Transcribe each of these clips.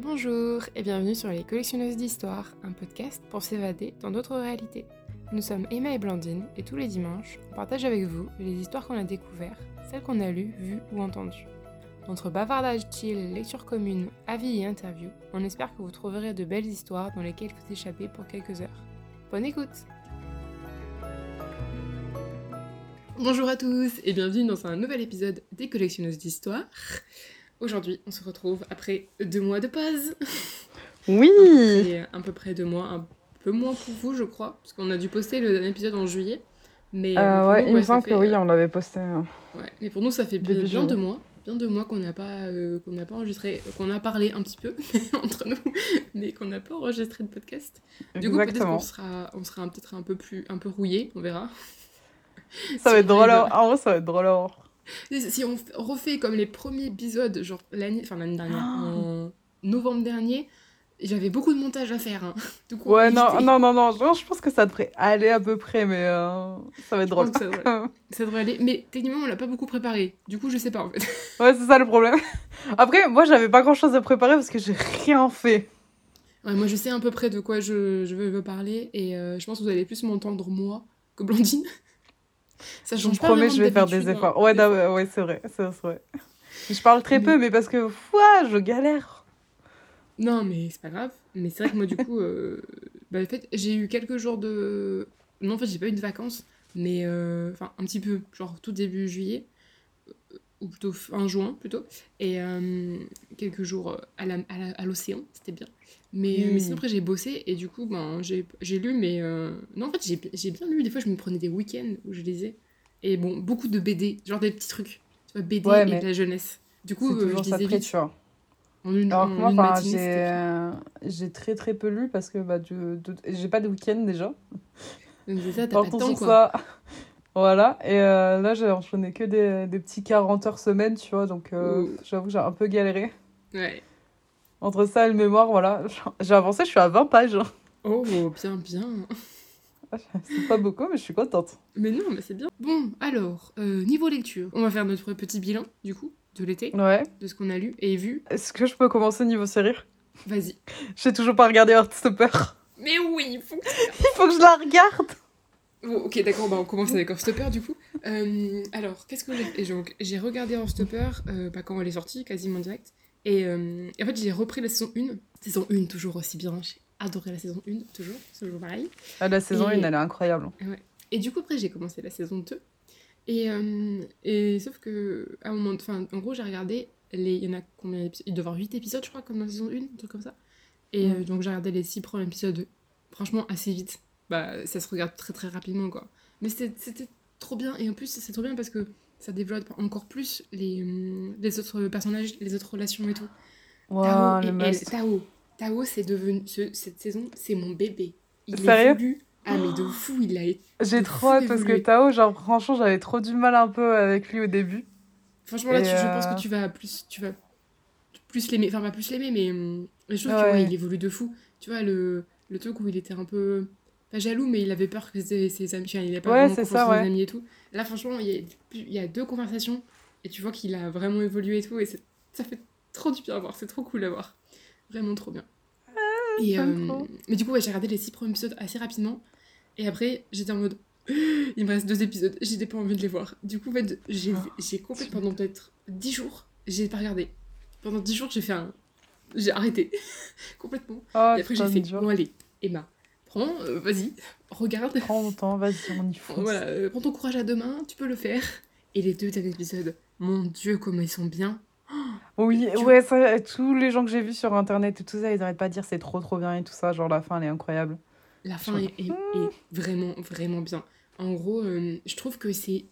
Bonjour et bienvenue sur Les Collectionneuses d'Histoire, un podcast pour s'évader dans d'autres réalités. Nous sommes Emma et Blandine et tous les dimanches, on partage avec vous les histoires qu'on a découvertes, celles qu'on a lues, vues ou entendues. Entre bavardage chill, lecture commune, avis et interviews, on espère que vous trouverez de belles histoires dans lesquelles vous échappez pour quelques heures. Bonne écoute Bonjour à tous et bienvenue dans un nouvel épisode des Collectionneuses d'Histoire. Aujourd'hui, on se retrouve après deux mois de pause. Oui Un peu près deux mois, un peu moins pour vous, je crois, parce qu'on a dû poster le dernier épisode en juillet. Mais euh, ouais, il me semble que oui, on l'avait posté. Hein. Ouais, mais pour nous, ça fait bien, bien deux mois. Bien deux mois qu'on n'a pas, euh, qu'on n'a pas enregistré, qu'on a parlé un petit peu entre nous, mais qu'on n'a pas enregistré de podcast. Du coup, peut-être qu'on sera, on sera peut-être un peu plus, un peu rouillé, on verra. Ça va être drôle. En vrai, ça va être drôle. Si on refait comme les premiers épisodes, genre l'année, enfin l'année dernière, ah. en novembre dernier, j'avais beaucoup de montage à faire. Hein. Du coup, ouais, non, non, non, non, je pense que ça devrait aller à peu près, mais euh, ça va être drôle. Ça devrait, ça devrait, aller, mais techniquement, on l'a pas beaucoup préparé. Du coup, je sais pas en fait. Ouais, c'est ça le problème. Après, moi, j'avais pas grand chose à préparer parce que j'ai rien fait. Ouais, moi, je sais à peu près de quoi je, je veux, parler et euh, je pense que vous allez plus m'entendre moi que Blandine. Ça change je promets, je vais faire des efforts. Ouais, ouais, c'est vrai, c'est vrai. Je parle très peu, mais parce que, ouah, je galère. Non, mais c'est pas grave. Mais c'est vrai que moi, du coup, euh, bah, en fait, j'ai eu quelques jours de. Non, en fait, j'ai pas eu de vacances, mais euh, enfin, un petit peu, genre tout début juillet, euh, ou plutôt fin juin, plutôt, et quelques jours à l'océan, c'était bien. Mais, mais sinon, après, j'ai bossé et du coup, ben, j'ai lu, mais. Euh, non, en fait, j'ai bien lu. Des fois, je me prenais des week-ends où je lisais. Et bon, beaucoup de BD, genre des petits trucs. Tu vois, BD et de la jeunesse. Du coup, euh, je lisais vite. Tu vois. En une, Alors que moi, euh, j'ai très très peu lu parce que bah, j'ai pas de week-end déjà. C'est ça, t'as pas de temps, quoi. Ça... Voilà, et là, j'ai enchaîné que des, des, petits 40 heures semaine, tu vois, donc j'avoue que j'ai un peu galéré. Ouais. Entre ça et le mémoire, voilà. J'ai avancé, je suis à 20 pages. Oh, bien, bien. C'est pas beaucoup, mais je suis contente. Mais non, mais c'est bien. Bon, alors, euh, niveau lecture, on va faire notre petit bilan, du coup, de l'été. Ouais. De ce qu'on a lu et vu. Est-ce que je peux commencer niveau série? Vas-y. J'ai toujours pas regardé Heartstopper. Mais oui, il faut que, il faut que je la regarde. Bon, ok, d'accord, bah on commence avec Heartstopper du coup. Euh, alors, qu'est-ce que j'ai? J'ai regardé Heartstopper euh, bah, quand elle est sortie, quasiment direct. Euh, et, en fait, j'ai repris la saison 1. Saison 1, toujours aussi bien. J'ai adoré la saison 1, toujours. Toujours pareil. Ah, la saison 1, elle est incroyable. Ouais. Et du coup, après, j'ai commencé la saison 2. Et, euh, et sauf que, à un moment, enfin, en gros, j'ai regardé, les, il y en a combien d'épisodes? Il doit y avoir 8 épisodes, je crois, comme dans la saison 1, un truc comme ça. Et euh, donc, j'ai regardé les 6 premiers épisodes, franchement, assez vite. Bah, ça se regarde très très rapidement, quoi. Mais c'était trop bien. Et en plus, c'est trop bien parce que ça développe encore plus les, hum, les autres personnages, les autres relations et tout. Tao, et Tao, Tao, c'est devenu cette saison, c'est mon bébé. Il Sérieux est ah mais de fou, il a J'ai trop hâte parce que Tao, genre franchement, j'avais trop du mal un peu avec lui au début. Franchement là, je pense que euh, tu vas plus, tu vas plus l'aimer, enfin pas plus l'aimer, mais, hum, je trouve qu'il évolue de fou. Tu vois le le truc où il était un peu pas jaloux, mais il avait peur que ses, ses amis, enfin, il n'avait pas ouais, vraiment ça, ouais. ses amis et tout. Là, franchement, il y, a, il y a deux conversations et tu vois qu'il a vraiment évolué et tout, et ça fait trop du bien à voir, c'est trop cool à voir. Vraiment trop bien. Ah, et, euh, mais du coup, ouais, j'ai regardé les six premiers épisodes assez rapidement, et après, j'étais en mode. Il me reste deux épisodes, j'ai pas envie de les voir. Du coup, en fait, j'ai oh, complètement pendant peut-être dix jours, j'ai pas regardé. Pendant dix jours, j'ai fait un. J'ai arrêté. complètement. Oh, et après, j'ai fait. Bon, allez, Emma, prends, euh, vas-y, regarde. Prends ton temps, vas-y, on y fonce. Voilà, euh, prends ton courage à deux mains, tu peux le faire. Et les deux derniers épisodes, mon dieu, comment ils sont bien. oui, ouais, ça, tous les gens que j'ai vus sur internet et tout ça, ils arrêtent pas de dire c'est trop trop bien et tout ça. Genre la fin, elle est incroyable. La fin est, vraiment vraiment bien. En gros, euh, je trouve que c'est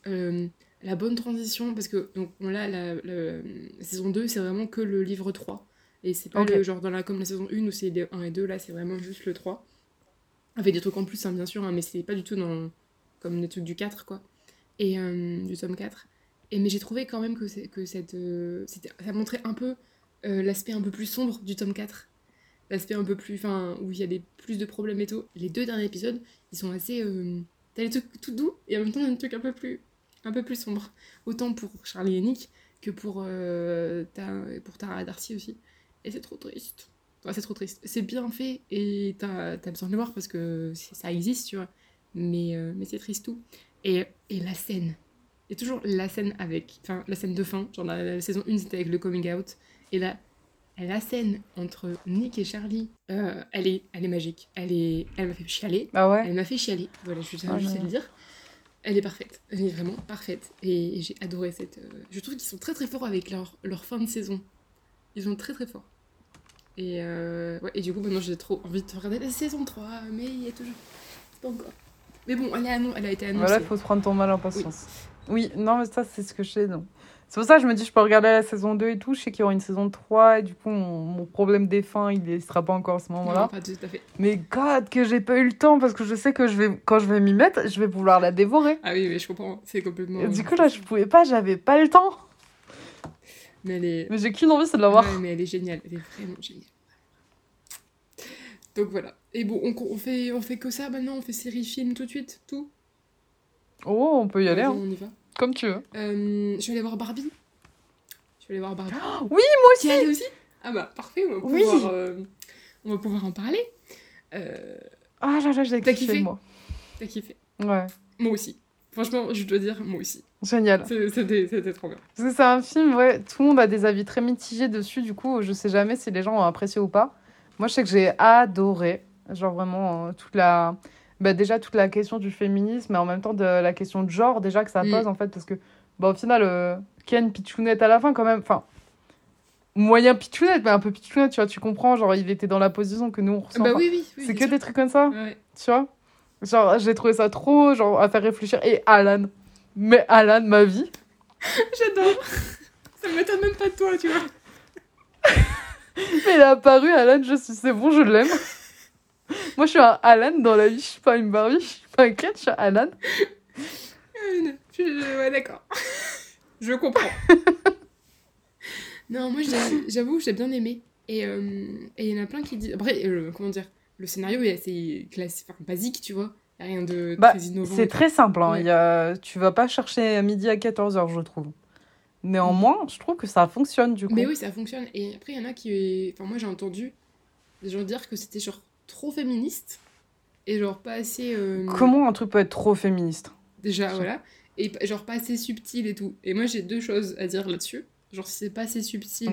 la bonne transition parce que donc là, la, la, saison 2, c'est vraiment que le livre 3. Et c'est pas le genre dans la, comme la saison 1 où c'est les 1 et 2, là c'est vraiment juste le 3. Avec des trucs en plus, hein, bien sûr, hein, mais c'est pas du tout dans, comme les trucs du 4, quoi. Et euh, du tome 4. Et, mais j'ai trouvé quand même que, que cette, euh, ça montrait un peu euh, l'aspect un peu plus sombre du tome 4. L'aspect un peu plus. Enfin, où il y a des, plus de problèmes et tout. Les deux derniers épisodes, ils sont assez. T'as des trucs tout doux et en même temps, a des trucs un peu plus, un peu plus sombres. Autant pour Charlie et Nick que pour, pour Tara Darcy aussi. Et c'est trop triste. C'est trop triste. C'est bien fait et t'as as besoin de le voir parce que ça existe, tu vois. Mais, euh, mais c'est triste tout. Et, et la scène. Il y a toujours la scène avec. Enfin, la scène de fin. Genre, la, saison 1, c'était avec le coming out. Et là, la scène entre Nick et Charlie, euh, elle, est, elle est magique. Elle est, elle m'a fait chialer. Ah ouais Elle m'a fait chialer. Voilà, je vais juste le dire. Elle est parfaite. Elle est vraiment parfaite. Et, j'ai adoré cette. Euh, je trouve qu'ils sont très très forts avec leur, leur fin de saison. Ils sont très très forts. Et, euh, ouais, et du coup, maintenant j'ai trop envie de regarder la saison 3, mais il y a toujours. Pas encore. Mais bon, elle, elle a été annoncée. Voilà, il faut se prendre ton mal en patience. Oui, non, mais ça, c'est ce que je sais. Non. C'est pour ça que je me dis, je peux regarder la saison 2 et tout. Je sais qu'il y aura une saison 3 et du coup, mon, problème des fins, il ne sera pas encore à ce moment-là. pas tout à fait. Mais God, que j'ai pas eu le temps parce que je sais que je vais, quand je vais m'y mettre, je vais vouloir la dévorer. Ah oui, mais je comprends. C'est complètement. Et du coup, là, je pouvais pas, j'avais pas le temps. Mais elle est. Mais j'ai qu'une envie, c'est de la voir. Ouais, mais elle est géniale. Elle est vraiment géniale. Donc voilà. Et bon, on, on, fait, on fait que ça maintenant On fait série, film tout de suite Tout? Oh, on peut y aller. Hein. On y va. Comme tu veux. Euh, je vais aller voir Barbie. Je vais aller voir Barbie. oui, moi aussi. Tu aussi? Ah bah parfait, on va pouvoir, euh, on va pouvoir en parler. Euh... Ah là là, j'ai kiffé, moi. T'as kiffé? Ouais. Moi aussi. Franchement, je dois dire, moi aussi. Génial. C'était trop bien. Parce que c'est un film, ouais, tout le monde a des avis très mitigés dessus, du coup, je sais jamais si les gens ont apprécié ou pas. Moi, je sais que j'ai adoré, genre vraiment, euh, toute la bah, déjà toute la question du féminisme, mais en même temps de la question de genre déjà que ça mm. pose en fait, parce que bah, au final, euh, Ken Pichounette à la fin quand même, enfin, moyen Pichounette, mais un peu Pichounette, tu vois, tu comprends, genre il était dans la position que nous on ressent. Bah oui, oui, c'est que des trucs comme ça, tu vois. Genre, j'ai trouvé ça trop, genre, à faire réfléchir. Et Alan, mais Alan, ma vie. J'adore. ça m'étonne même pas de toi, tu vois. mais il a apparu, Alan, je suis, c'est bon, je l'aime. Moi, je suis un Alan dans la vie, je suis pas une Barbie, je suis pas un Ken, je suis un Alan. ouais, d'accord. je comprends. non, moi, j'avoue, j'ai bien aimé. Et il euh, y en a plein qui disent. Après, euh, comment dire Le scénario est assez classique, enfin, basique, tu vois. Il a rien de bah, très innovant. C'est très simple. Hein. Y a... Tu vas pas chercher à midi à 14h, je trouve. Néanmoins, je trouve que ça fonctionne du coup. Mais oui, ça fonctionne. Et après, il y en a qui. Enfin, moi, j'ai entendu des gens dire que c'était genre trop féministe et genre pas assez. Euh, Comment un truc peut être trop féministe? Déjà, voilà. Et genre pas assez subtil et tout. Et moi, j'ai deux choses à dire là-dessus. Genre, si c'est pas assez subtil,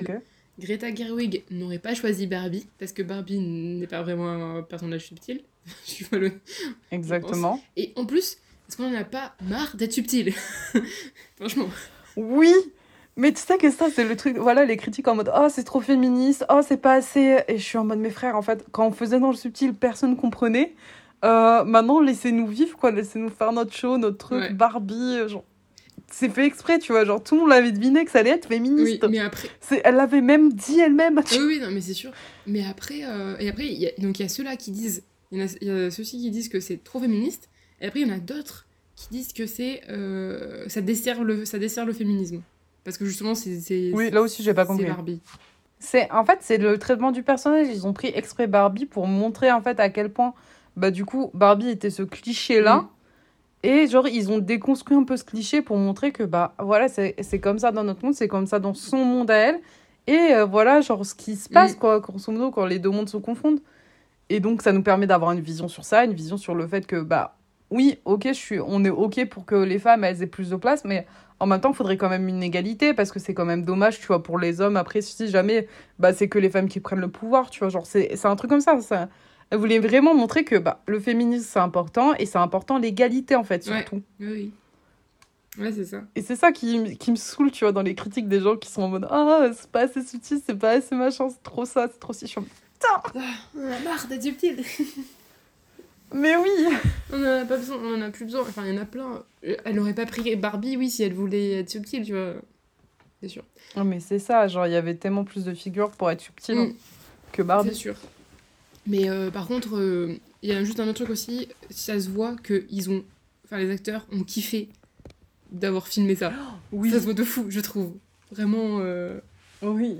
Greta Gerwig n'aurait pas choisi Barbie parce que Barbie n'est pas vraiment un personnage subtil. Je le... Exactement. Et en plus, est-ce qu'on en a pas marre d'être subtil Franchement. Oui, mais tu sais que ça, c'est le truc. Voilà, les critiques en mode Oh, c'est trop féministe, oh, c'est pas assez. Et je suis en mode Mes frères, en fait, quand on faisait dans le subtil, personne comprenait. Euh, maintenant, laissez-nous vivre, quoi. Laissez-nous faire notre show, notre truc, Barbie. Euh, genre, c'est fait exprès, tu vois. Genre, tout le monde l'avait deviné que ça allait être féministe. Oui, mais après. Elle l'avait même dit elle-même. Oui, oui, non, mais c'est sûr. Mais après, euh, et après, y a... donc il y a ceux-là qui disent. Il y, a... y a ceux-ci qui disent que c'est trop féministe. Et après, il y en a d'autres qui disent que c'est. Ça, dessert le... ça dessert le féminisme. Parce que justement, c'est. Oui, là aussi, j'ai pas compris. C'est Barbie. C'est, en fait, c'est le traitement du personnage. Ils ont pris exprès Barbie pour montrer en fait à quel point, bah du coup, Barbie était ce cliché-là. Mm. Et genre, ils ont déconstruit un peu ce cliché pour montrer que, bah voilà, c'est comme ça dans notre monde, c'est comme ça dans son monde à elle. Et euh, voilà, genre, ce qui se passe, mm. quoi, grosso modo, quand les deux mondes se confondent. Et donc, ça nous permet d'avoir une vision sur ça, une vision sur le fait que, bah, oui, ok, je suis, on est ok pour que les femmes, elles aient plus de place, mais en même temps, il faudrait quand même une égalité parce que c'est quand même dommage, tu vois, pour les hommes. Après, si jamais, bah, c'est que les femmes qui prennent le pouvoir, tu vois, genre, c'est un truc comme ça. ça. Elle voulait vraiment montrer que bah, le féminisme, c'est important et c'est important l'égalité, en fait, surtout. Ouais, oui. Ouais, c'est ça. Et c'est ça qui, qui, me saoule, tu vois, dans les critiques des gens qui sont en mode Ah, c'est pas assez subtil, c'est pas assez machin, c'est trop ça, c'est trop si. Suis Putain On a marre d'être subtil Mais oui On en a pas besoin, on en a plus besoin. Enfin, il y en a plein. Elle n'aurait pas pris Barbie, oui, si elle voulait être subtile, tu vois. C'est sûr. Non, mais c'est ça, genre, il y avait tellement plus de figures pour être subtile mm. que Barbie. C'est sûr. Mais euh, par contre, euh, il y a juste un autre truc aussi, ça se voit que ils ont. Enfin, les acteurs ont kiffé d'avoir filmé ça. oui. Ça se voit de fou, je trouve. Vraiment. Euh, oui.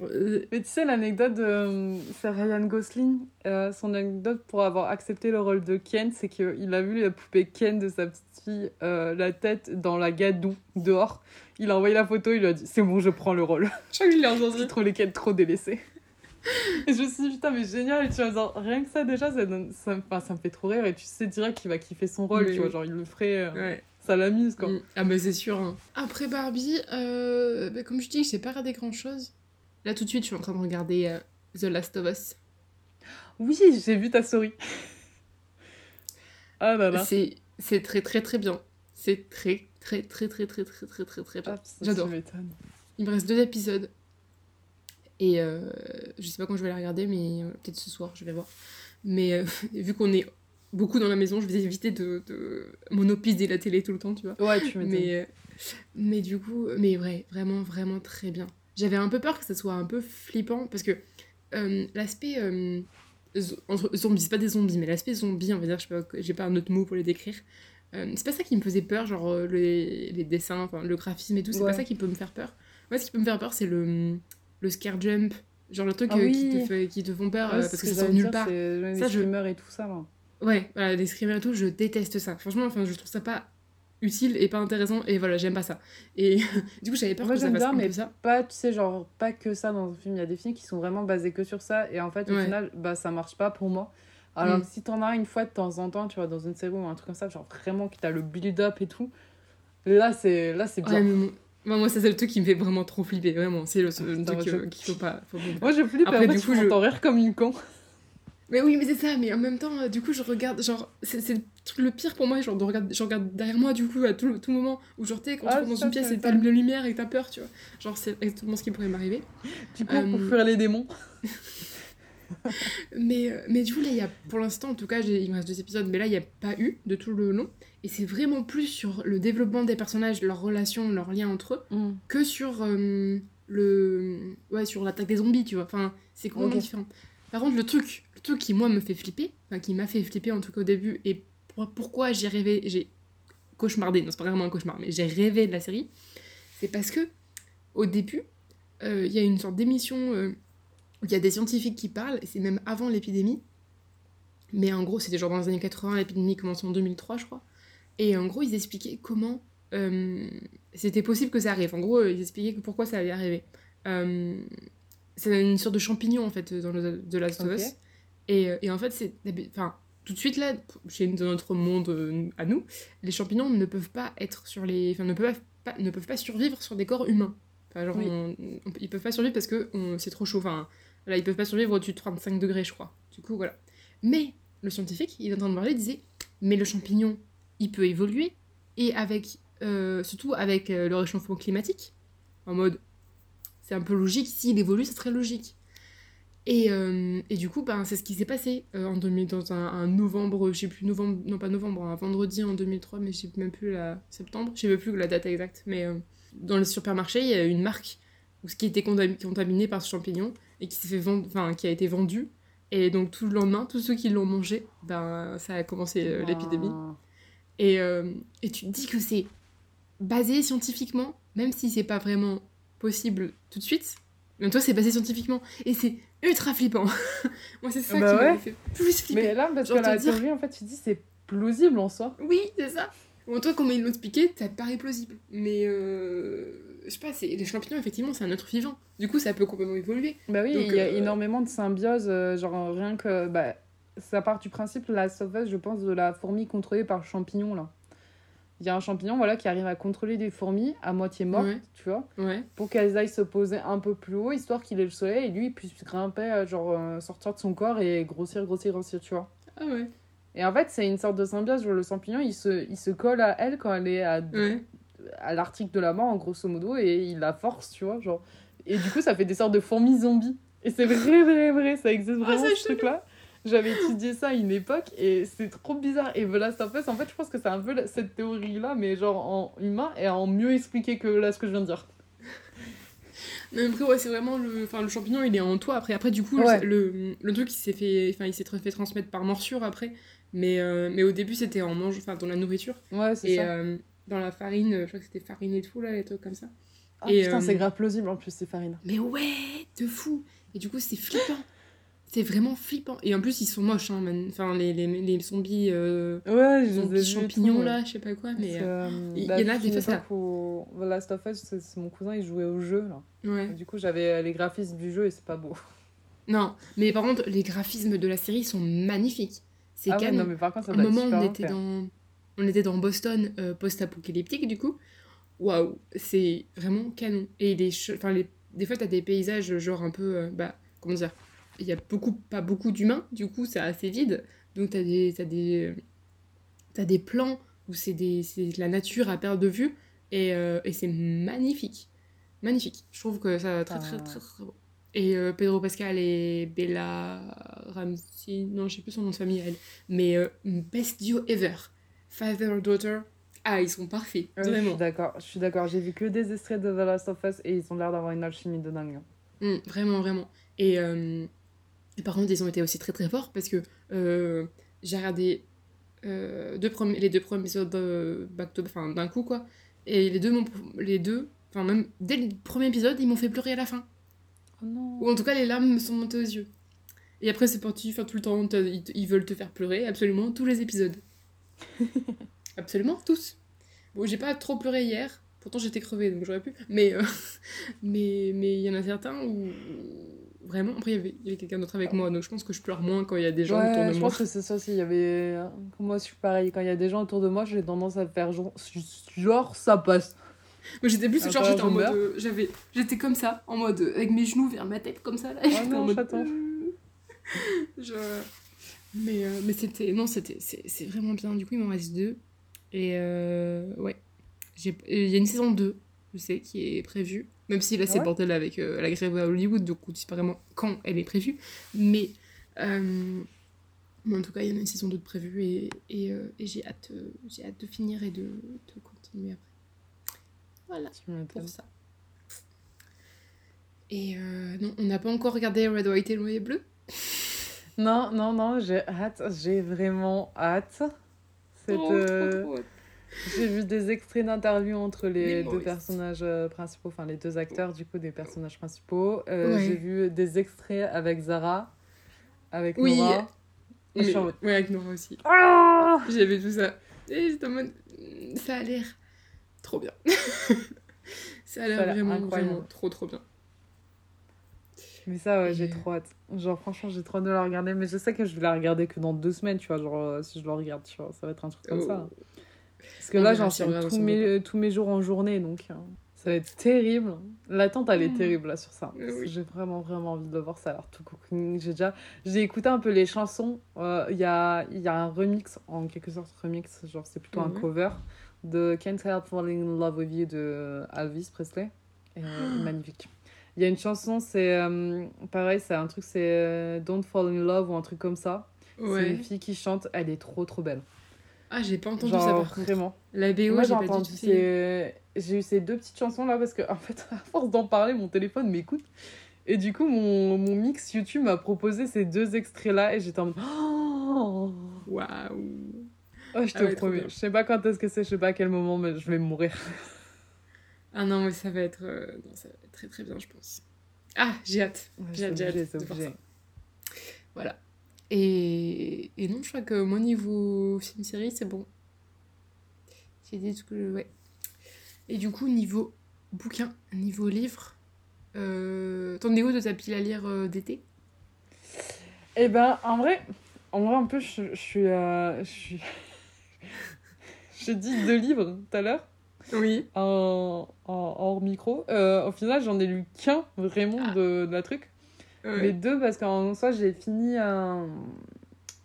Euh, mais tu sais, l'anecdote de euh, c'est Ryan Gosling, euh, son anecdote pour avoir accepté le rôle de Ken, c'est qu'il a vu la poupée Ken de sa petite fille, la tête dans la gadoue, dehors. Il a envoyé la photo, il lui a dit C'est bon, je prends le rôle. Je crois qu'il l'a entendu. Trouve les Ken trop délaissés. Et je me suis dit, putain, mais génial. Et tu vois, genre, rien que ça, déjà, ça, donne- ça, me- enfin, ça me fait trop rire. Et tu sais direct qu'il va kiffer son rôle, tu vois. Genre, il le ferait. euh, Ouais. Ça l'amuse, quoi. Mm. Ah, mais c'est sûr. hein. Après Barbie, euh, bah, comme je dis, j'ai pas regardé grand chose. Là, tout de suite, je suis en train de regarder euh, The Last of Us. Oui, j'ai vu ta souris. Ah là là. C'est c'est très, très, très bien. C'est très, très, très, très, très, très, très, très, très bien. Hop, ça, J'adore. Il me reste deux épisodes. Et euh, je sais pas quand je vais les regarder, mais euh, peut-être ce soir, je vais voir. Mais euh, vu qu'on est beaucoup dans la maison, je vais éviter de, de monopiser la télé tout le temps, tu vois. Ouais, tu. Mais, mais du coup, mais vrai, vraiment, vraiment très bien. J'avais un peu peur que ça soit un peu flippant parce que euh, l'aspect. euh, entre zombies, c'est pas des zombies, mais l'aspect zombie, on va dire, je sais pas, j'ai pas un autre mot pour les décrire. Euh, c'est pas ça qui me faisait peur, genre euh, les, les dessins, enfin le graphisme et tout, c'est Ouais. pas ça qui peut me faire peur. Moi, ce qui peut me faire peur, c'est le, le scare jump, genre le truc Ah qui, te fait- qui te font peur Ouais, c'est parce ce que ça sort nulle part. Ça, les je- screamers et tout ça, là. Ouais, voilà, les screamers et tout, je déteste ça. Franchement, enfin, je trouve ça pas utile et pas intéressant et voilà, j'aime pas ça. Et du coup, j'avais peur Moi, que ça fasse bien, mais ça. Pas, tu sais, genre, pas que ça dans un film. Il y a des films qui sont vraiment basés que sur ça. Et en fait, au Ouais. final, bah, ça marche pas pour moi. Alors Mm. si t'en as une fois de temps en temps, tu vois, dans une série ou un truc comme ça, genre vraiment que t'as le build-up et tout, là, c'est là c'est bien. Ouais, moi, moi, ça, c'est le truc qui me fait vraiment trop flipper, vraiment. C'est le, truc euh, qu'il faut pas. faut Moi, je flippe, Après, fait, du coup, je- rire comme une con. Mais oui, mais c'est ça, mais en même temps, euh, du coup, je regarde, genre, c'est le pire pour moi, genre, de regarder, je regarde derrière moi, du coup, à tout, tout moment, où genre, t'es, quand Ah, tu rentres dans une pièce et t'allumes la lumière et t'as peur, tu vois. Genre, c'est exactement ce qui pourrait m'arriver. Tu cours pour Euh, fuir les démons. Mais, euh, mais du coup, là, il y a, pour l'instant, en tout cas, il me reste deux épisodes, mais là, il n'y a pas eu de tout le long. Et c'est vraiment plus sur le développement des personnages, leurs relations, leurs liens entre eux, Mm. que sur euh, le ouais sur l'attaque des zombies tu vois enfin c'est complètement Ok. différent par contre le truc le truc qui moi me fait flipper enfin qui m'a fait flipper en tout cas au début et pour- pourquoi j'ai rêvé j'ai cauchemardé non c'est pas vraiment un cauchemar mais j'ai rêvé de la série c'est parce que au début euh, il y a une sorte d'émission euh, où il y a des scientifiques qui parlent et c'est même avant l'épidémie mais en gros c'était genre dans les années 80 l'épidémie commence en 2003 je crois et en gros ils expliquaient comment euh, c'était possible que ça arrive. En gros, euh, ils expliquaient pourquoi ça allait arriver. Euh, c'est une sorte de champignon en fait dans le The Last of. Et, euh, et en fait, c'est. Enfin, tout de suite là, chez dans notre monde euh, à nous, les champignons ne peuvent pas être sur les. Enfin, ne peuvent pas, ne peuvent pas survivre sur des corps humains. Enfin, genre, Oui. on- on- ils peuvent pas survivre parce que c'est trop chaud. Enfin, là, ils peuvent pas survivre au-dessus de 35 degrés, je crois. Du coup, voilà. Mais le scientifique, il est en train de parler, il disait Mais le champignon, il peut évoluer. Et avec. euh, surtout avec le réchauffement climatique. En mode. C'est un peu logique. S'il évolue, ça serait logique. Et, euh, et du coup, ben, c'est ce qui s'est passé euh, en 2000, dans un, un novembre, je sais plus, novembre, non pas novembre, un vendredi en 2003, mais je sais même plus la septembre, je sais même plus la date exacte, mais euh, dans le supermarché, il y a une marque ce qui était contam- contaminé par ce champignon et qui s'est fait vendre, enfin, qui a été vendu. Et donc tout le lendemain, tous ceux qui l'ont mangé, ben, ça a commencé euh, l'épidémie. Et, et tu te dis que c'est basé scientifiquement, même si c'est pas vraiment possible tout de suite. Même toi, c'est basé scientifiquement. Et c'est ultra flippant. Moi, c'est ça Bah qui ouais. me fait plus flipper. Mais là, parce Genre que la te dire- théorie, en fait, tu dis c'est plausible en soi. Oui, c'est ça. Bon, toi, comment ils l'ont expliqué, ça te paraît plausible. Mais, euh, je sais pas, c'est- les champignons, effectivement, c'est un être vivant. Du coup, ça peut complètement évoluer. Bah oui, il y a euh, énormément de symbiose, euh, genre rien que. Bah, ça part du principe, la sauveuse, je pense, de la fourmi contrôlée par le champignon, là. Il y a un champignon, voilà, qui arrive à contrôler des fourmis à moitié mortes, Ouais. tu vois, Ouais. pour qu'elles aillent se poser un peu plus haut, histoire qu'il ait le soleil et lui, il puisse grimper, euh, genre, euh, sortir de son corps et grossir, grossir, grossir, tu vois. Ah ouais. Et en fait, c'est une sorte de symbiose, genre, le champignon, il se, il se colle à elle quand elle est à, Ouais. à l'article de la mort, en grosso modo, et il la force, tu vois, genre. Et du coup, ça fait des sortes de fourmis zombies. Et c'est vrai, vrai, vrai, ça existe vraiment, c'est ce truc-là. J'avais étudié ça à une époque, et c'est trop bizarre. Et fait, en fait, je pense que c'est un peu cette théorie-là, mais genre en humain, et en mieux expliqué que là, ce que je viens de dire. Mais après, ouais, c'est vraiment le, enfin, le champignon, il est en toi. Après, après du coup, Ouais. le, le truc, il s'est fait, enfin, il s'est tra- fait transmettre par morsure après. Mais, euh, mais au début, c'était en mange, enfin, dans la nourriture. Ouais, c'est Et ça. euh, dans la farine, je crois que c'était farine et tout, là, les trucs comme ça. Ah, et, putain, euh, c'est grave plausible en plus, ces farines. Mais ouais, de fou. Et du coup, c'est flippant. C'est vraiment flippant. Et en plus, ils sont moches, hein, man. Enfin, les, les, les zombies, euh, Ouais, zombies les et champignons, tout, là, je sais pas quoi. Mais euh, euh, il y bah, en a des où The Last of Us, c'est mon cousin, il jouait au jeu, là. ouais. Du coup, j'avais les graphismes du jeu et c'est pas beau. Non, mais par contre, les graphismes de la série sont magnifiques. C'est Ah ouais, canon. non, mais par contre, ça À un moment, on était, dans... on était dans Boston euh, post-apocalyptique, du coup. Waouh, c'est vraiment canon. Et les, enfin, les... des fois, t'as des paysages, genre un peu. euh, bah, comment dire Il y a beaucoup, pas beaucoup d'humains, du coup, c'est assez vide. Donc, t'as des, t'as des, t'as des plans où c'est des... c'est de la nature à perte de vue. Et, euh, et c'est magnifique. Magnifique. Je trouve que ça va très, très, Ah. très, très beau. Et euh, Pedro Pascal et Bella Ramsey, non, je sais plus son nom de famille, elle. Mais euh, best duo ever. Father, daughter. Ah, ils sont parfaits. Euh, je suis vraiment. d'accord, je suis d'accord. J'ai vu que des extraits de The Last of Us et ils ont l'air d'avoir une alchimie de dingue. hein. Mm, vraiment, vraiment. Et, euh, et par contre, ils ont été aussi très très forts parce que euh, j'ai regardé euh, deux les deux premiers épisodes back to- enfin, d'un coup, quoi. Et les deux, les deux, enfin, même dès le premier épisode, ils m'ont fait pleurer à la fin. Oh non. Ou en tout cas, les larmes me sont montées aux yeux. Et après, c'est parti, enfin, tout le temps, ils, veulent te faire pleurer, absolument tous les épisodes. absolument tous. Bon, j'ai pas trop pleuré hier, pourtant j'étais crevée, donc j'aurais pu. Mais euh, mais mais il y en a certains où vraiment. Après, il y avait, quelqu'un d'autre avec moi, donc je pense que je pleure moins quand il y a des gens autour de je moi. pense que c'est ça aussi. Il y avait. Moi, je suis pareil. Quand il y a des gens autour de moi, j'ai tendance à faire genre, genre ça passe. Moi, j'étais plus, genre, j'étais en je mode. euh, j'avais, j'étais comme ça, en mode. euh, avec mes genoux vers ma tête, comme ça, là. Oh en non, mode. chaton. euh, je... Mais, euh, mais c'était. Non, c'était, c'est, c'est vraiment bien. Du coup, il m'en reste deux. Et euh, ouais. Il y a une saison 2, je sais, qui est prévue. Même si là, c'est ouais bordel avec euh, la grève à Hollywood, donc on ne sait pas vraiment quand elle est prévue. Mais. euh, mais en tout cas, il y en a une saison 2 de prévue et, et, euh, et j'ai, hâte, j'ai hâte de finir et de, de continuer après. Voilà pour ça. Et non, on n'a pas encore regardé Red, White et Noir et Bleu? Non, non, non, j'ai hâte. J'ai vraiment hâte. Oh, J'ai vu des extraits d'interviews entre les deux personnages euh, principaux, enfin les deux acteurs du coup des personnages principaux. Euh, Ouais. J'ai vu des extraits avec Zara, avec Oui. Nora. Et Mais- mode, ouais, avec Nora aussi. Ah J'avais tout ça. Et j'étais en mode. mm, Ça a l'air trop bien. ça a l'air vraiment, incroyable. vraiment trop, trop bien. Mais ça, ouais, Et, j'ai trop hâte. Genre, franchement, j'ai trop hâte de la regarder. Mais je sais que je vais la regarder que dans deux semaines, tu vois. Genre, euh, si je la regarde, tu vois, ça va être un truc comme ça. Parce que là, j'enchaîne regarde tous mes, euh, tous mes jours en journée, donc euh, ça va être terrible. L'attente, elle est Mm. terrible là sur ça. Euh, oui. J'ai vraiment, vraiment envie de le voir. Ça a l'air tout cocooning. J'ai déjà, j'ai écouté un peu les chansons. Euh, Il y, a, il y a un remix, en quelque sorte, remix, genre c'est plutôt un Mhm. cover de Can't Help Falling in Love with You de Elvis Presley. Et, Ah. Magnifique. Il y a une chanson, c'est euh, pareil, c'est un truc, c'est euh, Don't Fall in Love ou un truc comme ça. C'est une fille qui chante, elle est trop trop belle. Ah, j'ai pas entendu Genre, ça par vraiment. La BO, Moi, j'ai pas entendu ces... J'ai eu ces deux petites chansons là parce que, en fait, à force d'en parler, mon téléphone m'écoute. Et du coup, mon, mon mix YouTube m'a proposé ces deux extraits là et j'étais en mode. Oh, Waouh. Oh, je Ah te ouais, trop promets. Je sais pas quand est-ce que c'est, je sais pas à quel moment, mais je vais mourir. Ah non, mais ça va être. euh, non, ça va être très très bien, je pense. Ah, j'ai hâte. Ouais, J'ai hâte, j'ai hâte c'est de voir obligé. ça. Voilà. Et, et non, je crois que moi, niveau film-série, c'est bon. J'ai dit tout que. Ouais. Et du coup, niveau bouquin, niveau livre, euh... t'en es où de ta pile à lire euh, d'été? Eh ben, en vrai, en vrai, un peu, je, je suis. euh, je suis. J'ai dit deux livres tout à l'heure. Oui. en, en- hors micro. Euh, au final, j'en ai lu qu'un vraiment Ah. de, de la truc. Ouais. Mais deux parce qu'en soi, j'ai fini un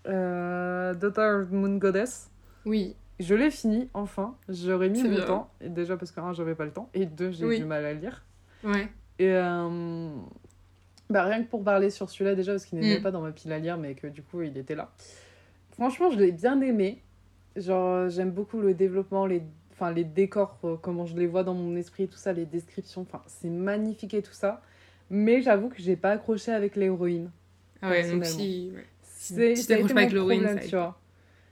euh, Daughter of Moon Goddess. Oui. Je l'ai fini enfin. J'aurais mis mon temps. Et déjà parce que un, j'avais pas le temps. Et deux, j'ai Oui. du mal à lire. Ouais. Et euh, bah, rien que pour parler sur celui-là déjà parce qu'il n'était Mm. pas dans ma pile à lire mais que du coup il était là. Franchement, je l'ai bien aimé. Genre j'aime beaucoup le développement, les enfin les décors, euh, comment je les vois dans mon esprit, tout ça, les descriptions, enfin c'est magnifique et tout ça. Mais j'avoue que j'ai pas accroché avec l'héroïne. Ah ouais, donc si... ouais. Si a t'accroches pas avec l'héroïne, ça vois.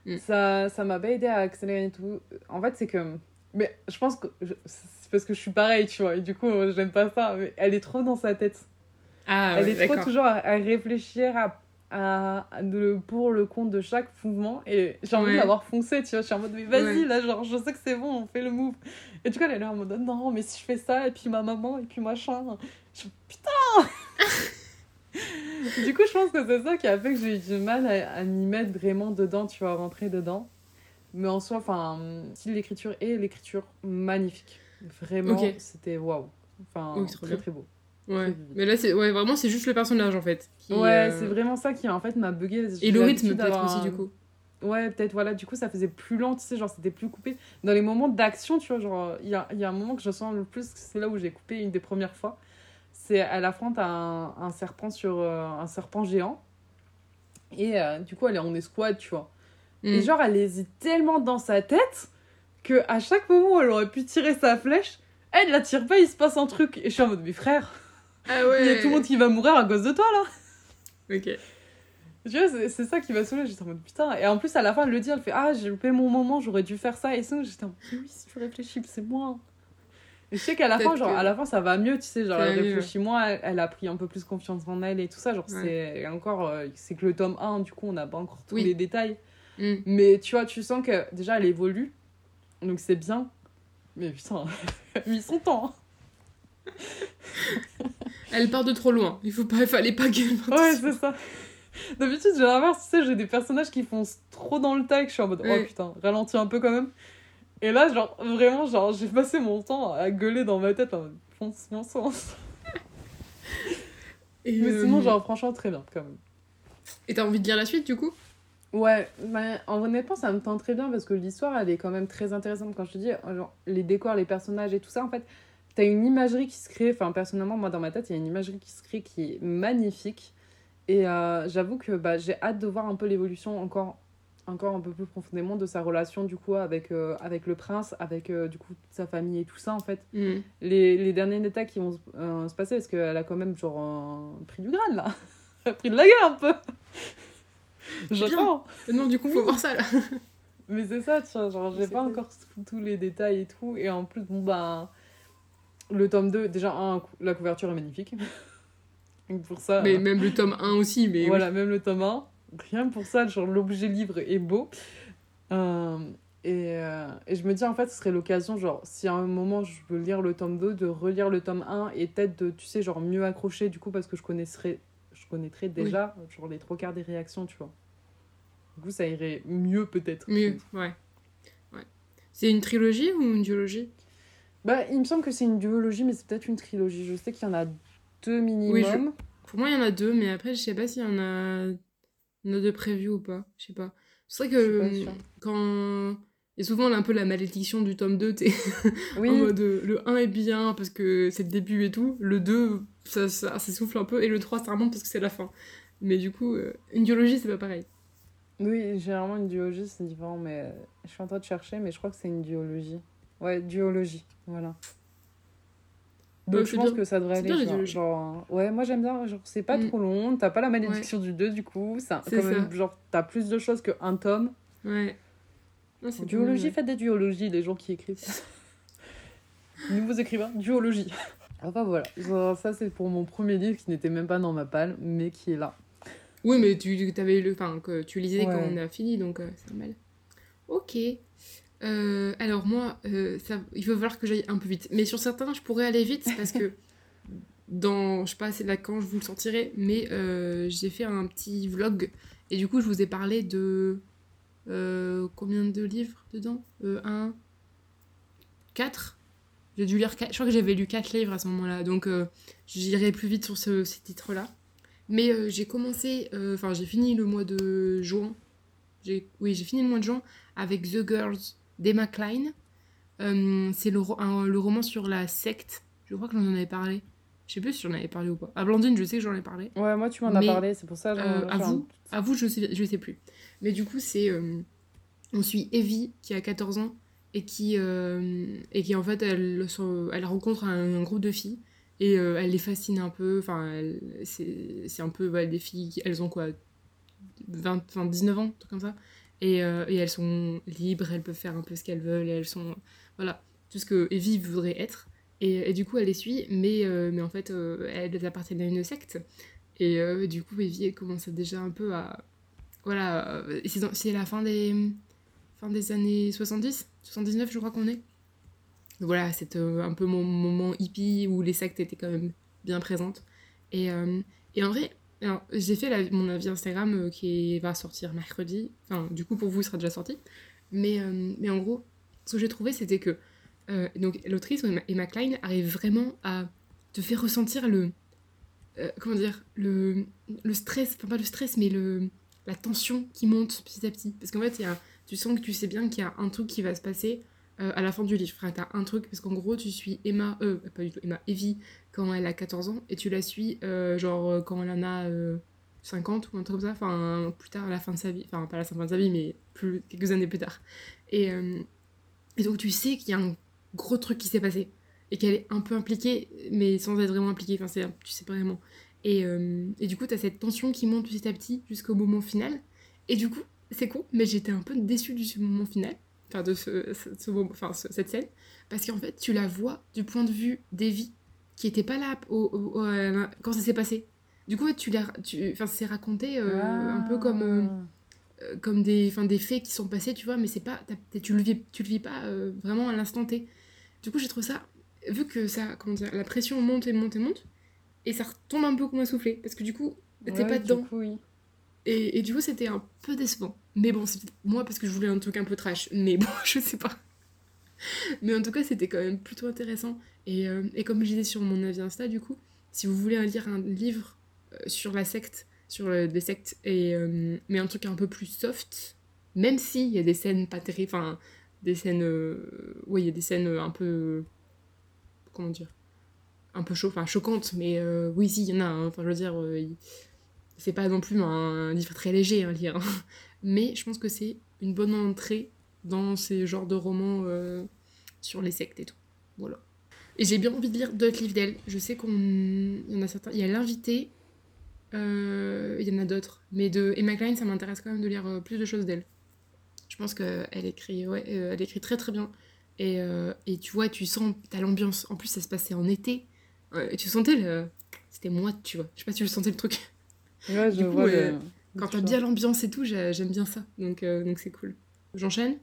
Mm. Ça ça m'a pas aidé à accélérer et tout. En fait, c'est que mais je pense que je- c'est parce que je suis pareil, tu vois, et du coup, euh, j'aime pas ça, mais elle est trop dans sa tête. Ah Elle ouais, est trop toujours à, à réfléchir à, à, à le pour le compte de chaque mouvement et j'ai envie Ouais. d'avoir foncé tu vois je suis en mode mais vas-y Ouais. là genre je sais que c'est bon on fait le move et du coup elle est là en mode non mais si je fais ça et puis ma maman et puis machin je... putain du coup, je pense que c'est ça qui a fait que j'ai eu du mal à, à m'y mettre vraiment dedans, tu vois, rentrer dedans. Mais en soi, enfin, style l'écriture et l'écriture magnifique. Vraiment, c'était waouh. Enfin, Oui, très bien. très beau. Ouais. Mais là, c'est ouais, vraiment, c'est juste le personnage en fait. qui, Ouais, euh, c'est vraiment ça qui en fait m'a bugué. Et le rythme peut-être aussi, du coup. Ouais, peut-être, voilà, du coup, ça faisait plus lent, tu sais, genre, c'était plus coupé. Dans les moments d'action, tu vois, genre, il y a, y a un moment que je sens le plus, c'est là où j'ai coupé une des premières fois. C'est, elle affronte un, un serpent sur euh, un serpent géant. Et euh, du coup, elle est en escouade, tu vois. Et Mm. genre, elle hésite tellement dans sa tête que à chaque moment où elle aurait pu tirer sa flèche, elle la tire pas, il se passe un truc. Et je suis en mode, mais frère, Ah il ouais. y a tout le monde qui va mourir à cause de toi, là. Ok. Tu vois, c'est ça qui m'a saoulée. J'étais en mode putain. Et en plus, à la fin, elle le dit, elle fait Ah, j'ai loupé mon moment, j'aurais dû faire ça. Et sinon, j'étais en mode Mais oui, si tu réfléchis, c'est moi. Et je sais qu'à la fin, Peut-être genre, que- à la fin, ça va mieux, tu sais. Genre, mieux. réfléchit moins, elle, elle a pris un peu plus confiance en elle et tout ça. Genre, Ouais. c'est encore, euh, c'est que le tome 1, du coup, on n'a pas encore tous Oui. les détails. Mm. Mais tu vois, tu sens que déjà, elle évolue. Donc, c'est bien. Mais putain, elle a mis son temps. hein. Elle part de trop loin. Il faut pas, il fallait pas qu'elle Ouais, c'est ça. D'habitude, j'ai l'inverse, tu sais, j'ai des personnages qui foncent trop dans le tas et que je suis en mode, oh putain, ralentis un peu quand même. Et là, genre, vraiment, genre, j'ai passé mon temps à gueuler dans ma tête en fonce, fonce. Et, Mais euh, sinon, genre, franchement, très bien quand même. Et t'as envie de lire la suite du coup? Ouais, mais en honnêtement, ça me tente très bien parce que l'histoire, elle est quand même très intéressante. Quand je te dis, genre, les décors, les personnages et tout ça, en fait, t'as une imagerie qui se crée. Enfin, personnellement, moi, dans ma tête, il y a une imagerie qui se crée qui est magnifique. Et euh, j'avoue que bah, j'ai hâte de voir un peu l'évolution encore, encore un peu plus profondément de sa relation, du coup, avec, euh, avec le prince, avec, euh, du coup, sa famille et tout ça, en fait. Mm. Les, les derniers détails qui vont se- euh, se passer parce qu'elle a quand même, genre, un pris du grade, là. Elle a pris de la gueule un peu. J'attends. Non, du coup, faut voir ça là. Mais c'est ça, tu vois, genre, j'ai pas cool. encore tous- les détails et tout. Et en plus, bon, bah, le tome 2, déjà, un, la couverture est magnifique. Donc pour ça, Mais euh, même le tome 1 aussi, mais voilà, même le tome 1, rien pour ça, genre, l'objet livre est beau. Euh, et, euh, et je me dis, en fait, ce serait l'occasion, genre, si à un moment je veux lire le tome 2, de relire le tome 1 et peut-être de, tu sais, genre, mieux accrocher, du coup, parce que je connaîtrais, je connaîtrais déjà, genre, les trois quarts des réactions, tu vois. Du coup, ça irait mieux, peut-être. Mieux, ouais. ouais. C'est une trilogie ou une duologie? Bah, il me semble que c'est une duologie, mais c'est peut-être une trilogie. Je sais qu'il y en a deux minimum. Oui, Pour moi, il y en a deux, mais après, je sais pas s'il y en a, en a deux prévus ou pas. Je sais pas. C'est vrai que sûre. quand. Et souvent, on a un peu la malédiction du tome 2, t'es Oui, en mode euh, le 1 est bien parce que c'est le début et tout, le 2, ça, ça s'essouffle un peu, et le 3, ça remonte parce que c'est la fin. Mais du coup, euh, une duologie, c'est pas pareil. oui, généralement une duologie c'est différent, mais euh, je suis en train de chercher, mais je crois que c'est une duologie. Ouais, duologie, voilà. Donc Ouais, je pense bien. que ça devrait aller. bien, genre, genre, ouais, moi j'aime bien, genre c'est pas Mm. trop long, t'as pas la malédiction du 2 du coup, C'est quand même, ça. genre t'as plus de choses qu'un tome. Ouais. Non, Duologie, faites des duologies, les gens qui écrivent. Nouveaux écrivains, duologie. Enfin voilà, ça, ça, c'est pour mon premier livre qui n'était même pas dans ma palle, mais qui est là. Oui, mais tu, avais le, enfin, que tu lisais quand on a fini, donc euh, c'est normal. Ok. Euh, alors moi, euh, ça, il va falloir que j'aille un peu vite. Mais sur certains, je pourrais aller vite parce que dans, je sais pas c'est là quand je vous le sortirai, mais euh, j'ai fait un petit vlog et du coup je vous ai parlé de combien de livres dedans? Un, quatre? J'ai dû lire quatre. Je crois que j'avais lu quatre livres à ce moment-là, donc j'irai plus vite sur ce, ces titres-là. Mais j'ai commencé, enfin j'ai fini le mois de juin. Oui, j'ai fini le mois de juin avec The Girls d'Emma Klein. Euh, c'est le, un- le roman sur la secte. Je crois que j'en avais parlé. Je sais plus si j'en avais parlé ou pas. À Blandine, je sais que j'en ai parlé. Ouais, moi tu m'en as parlé, c'est pour ça. Euh, à un- vous, à vous, je sais, je sais plus. Mais du coup, c'est euh, on suit Evie qui a 14 ans et qui euh, et qui en fait elle elle rencontre un, un groupe de filles et elle les fascine un peu. Enfin, c'est c'est un peu des filles qui elles ont quoi? 20, enfin 19 ans, un truc comme ça. Et, euh, et elles sont libres, elles peuvent faire un peu ce qu'elles veulent, et elles sont. Voilà, tout ce que Evie voudrait être. Et, du coup, elle les suit, mais, euh, mais en fait, euh, elles appartiennent à une secte. Et du coup, Evie, elle commence déjà un peu à. Voilà, c'est la fin des, fin des années 70, 79, je crois qu'on est. Voilà, c'est un peu mon moment hippie où les sectes étaient quand même bien présentes. Et, et en vrai, J'ai fait mon avis Instagram euh, qui va sortir mercredi. Enfin, du coup, pour vous, il sera déjà sorti. Mais, euh, mais en gros, ce que j'ai trouvé, c'était que euh, donc l'autrice Emma Klein arrive vraiment à te faire ressentir le. comment dire le, le stress, enfin pas le stress, mais le, la tension qui monte petit à petit. Parce qu'en fait, y a, tu sens que tu sais bien qu'il y a un truc qui va se passer à la fin du livre. Enfin, t'as un truc, parce qu'en gros, tu suis Emma, euh, pas du tout, Emma, Evie, quand elle a 14 ans, et tu la suis, euh, genre, euh, quand elle en a euh, 50 ou un truc comme ça, enfin, plus tard, à la fin de sa vie, enfin, pas à la fin de sa vie, mais plus, quelques années plus tard. Et, euh, et donc, tu sais qu'il y a un gros truc qui s'est passé, et qu'elle est un peu impliquée, mais sans être vraiment impliquée, enfin, c'est, tu sais pas vraiment. Et, et du coup, t'as cette tension qui monte petit à petit jusqu'au moment final, et du coup, c'est con, mais j'étais un peu déçue du moment final, enfin, de ce, ce- ce enfin, ce- cette scène, parce qu'en fait, tu la vois du point de vue d'Evie, qui était pas là au- au- au- quand ça s'est passé. Du coup, tu l'as, tu, enfin, c'est raconté euh, un peu comme, euh, euh, comme des, des faits qui sont passés, tu vois, mais c'est pas, tu le vis, tu le vis pas euh, vraiment à l'instant T. Du coup, j'ai trouvé ça, vu que ça, comment dire, la pression monte et monte et monte, et ça retombe un peu comme un soufflé, parce que du coup, t'es Ouais, pas du dedans. coup, oui. Et, et du coup, c'était un peu décevant. Mais bon, c'est moi parce que je voulais un truc un peu trash. Mais bon, je sais pas. Mais en tout cas, c'était quand même plutôt intéressant. Et, euh, et comme je disais sur mon avis Insta, du coup, si vous voulez lire un livre euh, sur la secte, sur le- des sectes, et, euh, mais un truc un peu plus soft, même s'il y a des scènes pas terribles, enfin, des scènes. euh, oui, il y a des scènes un peu. Comment dire Un peu enfin choquantes, mais euh, oui, si, il y en a. hein. Enfin, je veux dire, euh, c'est pas non plus un livre très léger à lire. hein. Mais je pense que c'est une bonne entrée dans ces genres de romans euh, sur les sectes et tout. Voilà. Et j'ai bien envie de lire d'autres livres d'elle. Je sais qu'on y en a certains. Il y a l'invité. euh, Il y en a d'autres. Mais de Emma Klein, ça m'intéresse quand même de lire euh, plus de choses d'elle. Je pense qu'elle écrit, ouais, euh, elle écrit très très bien. Et, euh, et tu vois, tu sens, t'as l'ambiance. En plus, ça se passait en été. Et tu sentais le. C'était moite, tu vois. Je sais pas si tu le sentais le truc. Ouais, Du je coup, vois. euh, le- Quand t'as bien l'ambiance et tout, j'ai- j'aime bien ça. Donc donc c'est cool. J'enchaîne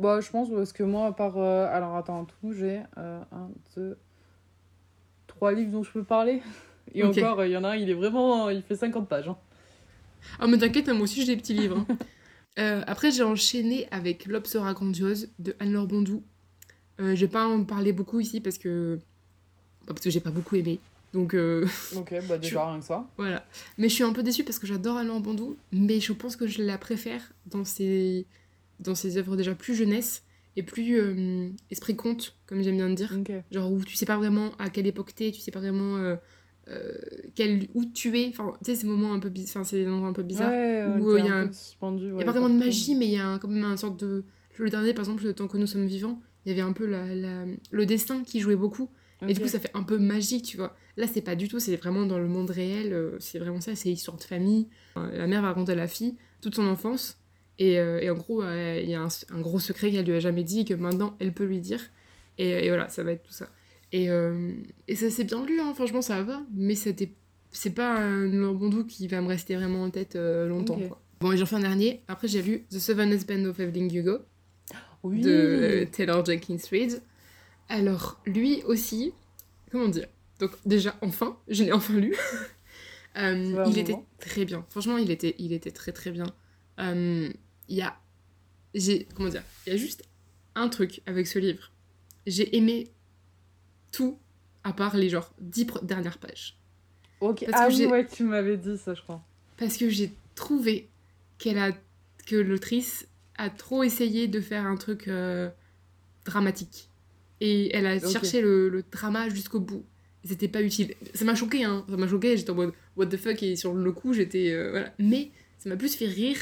Bah, je pense parce que moi, à part. euh, Alors, attends, en tout, j'ai euh, un, deux, trois livres dont je peux parler. Et encore, il y en a un, il est vraiment. Il fait 50 pages. hein. Ah, mais t'inquiète, moi aussi j'ai des petits livres. hein. Euh, après, j'ai enchaîné avec L'Obsera Grandiose de Anne-Laure Bondou. Euh, je vais pas en parler beaucoup ici parce que. bah, parce que j'ai pas beaucoup aimé. Donc euh, Ok, bah, déjà, rien que ça. voilà. Mais je suis un peu déçue parce que j'adore Anne-Laure Bondou. Mais je pense que je la préfère dans ses, dans ses œuvres déjà plus jeunesse et plus euh, esprit conte, comme j'aime bien le dire. Genre où tu sais pas vraiment à quelle époque t'es, tu sais pas vraiment euh, euh, quel, où tu es, enfin tu sais ces moments un peu enfin c'est des endroits un peu bizarres. Ouais, ouais, Où, il y a un un- peu suspendu. Il y a pas vraiment de magie mais il y a un- quand même un sorte de... Le dernier par exemple, le temps que nous sommes vivants, il y avait un peu la, la- le destin qui jouait beaucoup et du coup ça fait un peu magique tu vois. Là c'est pas du tout, c'est vraiment dans le monde réel, c'est vraiment ça, c'est histoire de famille. La mère va raconter à la fille toute son enfance et, euh, et en gros euh, il y a un, un gros secret qu'elle lui a jamais dit que maintenant elle peut lui dire et, et voilà ça va être tout ça. Et, euh, et ça s'est bien lu, hein, franchement ça va, mais c'était c'est pas un Laurent Bondou qui va me rester vraiment en tête euh, longtemps. Quoi. Bon, et j'en fais un dernier. Après, j'ai lu The Seven Husbands of Evelyn Hugo Oui. de euh, Taylor Jenkins Reid. Alors, lui aussi, comment dire? Donc, déjà, enfin, je l'ai enfin lu. Euh, il était très bien. Franchement, il était, il était très très bien. Il y a. J'ai. Comment dire Il y a juste un truc avec ce livre. J'ai aimé tout à part les genre 10 pre- dernières pages. Ok. parce Ah que oui, ouais, tu m'avais dit ça, je crois. Parce que j'ai trouvé qu'elle a. que l'autrice a trop essayé de faire un truc euh, dramatique. Et elle a cherché le, le drama jusqu'au bout. C'était pas utile. Ça m'a choqué, hein. Ça m'a choqué, j'étais en mode what the fuck, et sur le coup, j'étais. euh, voilà. Mais ça m'a plus fait rire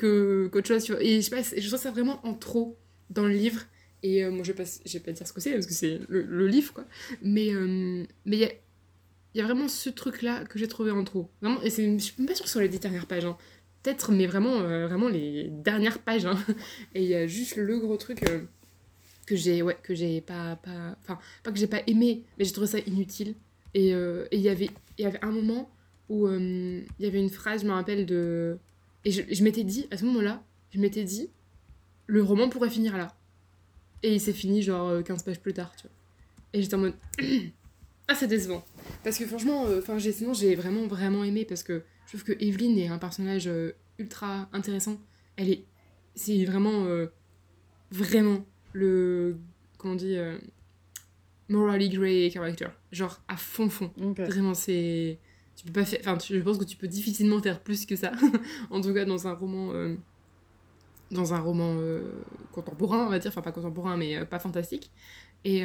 que qu'autre chose, tu vois. Et je sais pas, c'est- je trouve ça vraiment en trop dans le livre. Et euh, moi, je vais pas, je vais pas dire ce que c'est, parce que c'est le, livre, quoi. Mais euh, mais il y a, y a vraiment ce truc-là que j'ai trouvé en trop. Vraiment, et je suis même pas sûre sur les dernières pages, hein. Peut-être, mais vraiment, euh, vraiment les dernières pages, hein. Et il y a juste le gros truc euh, que j'ai, ouais, que j'ai pas, pas, enfin, pas que j'ai pas aimé, mais j'ai trouvé ça inutile. Et euh, il y avait, y avait un moment où euh, il y avait une phrase, je me rappelle de, et je, je m'étais dit, à ce moment-là, je m'étais dit, le roman pourrait finir là. Et il s'est fini genre euh, 15 pages plus tard, tu vois. Et j'étais en mode, ah c'est décevant. Parce que franchement, euh, enfin j'ai sinon j'ai vraiment vraiment aimé parce que je trouve que Evelyn est un personnage euh, ultra intéressant. Elle est, c'est vraiment, euh, vraiment le, comment on dit, euh, morally grey character. Genre à fond fond. Vraiment c'est, tu peux pas faire, enfin je pense que tu peux difficilement faire plus que ça. en tout cas dans un roman, euh, dans un roman euh, contemporain on va dire, enfin pas contemporain mais euh, pas fantastique. Et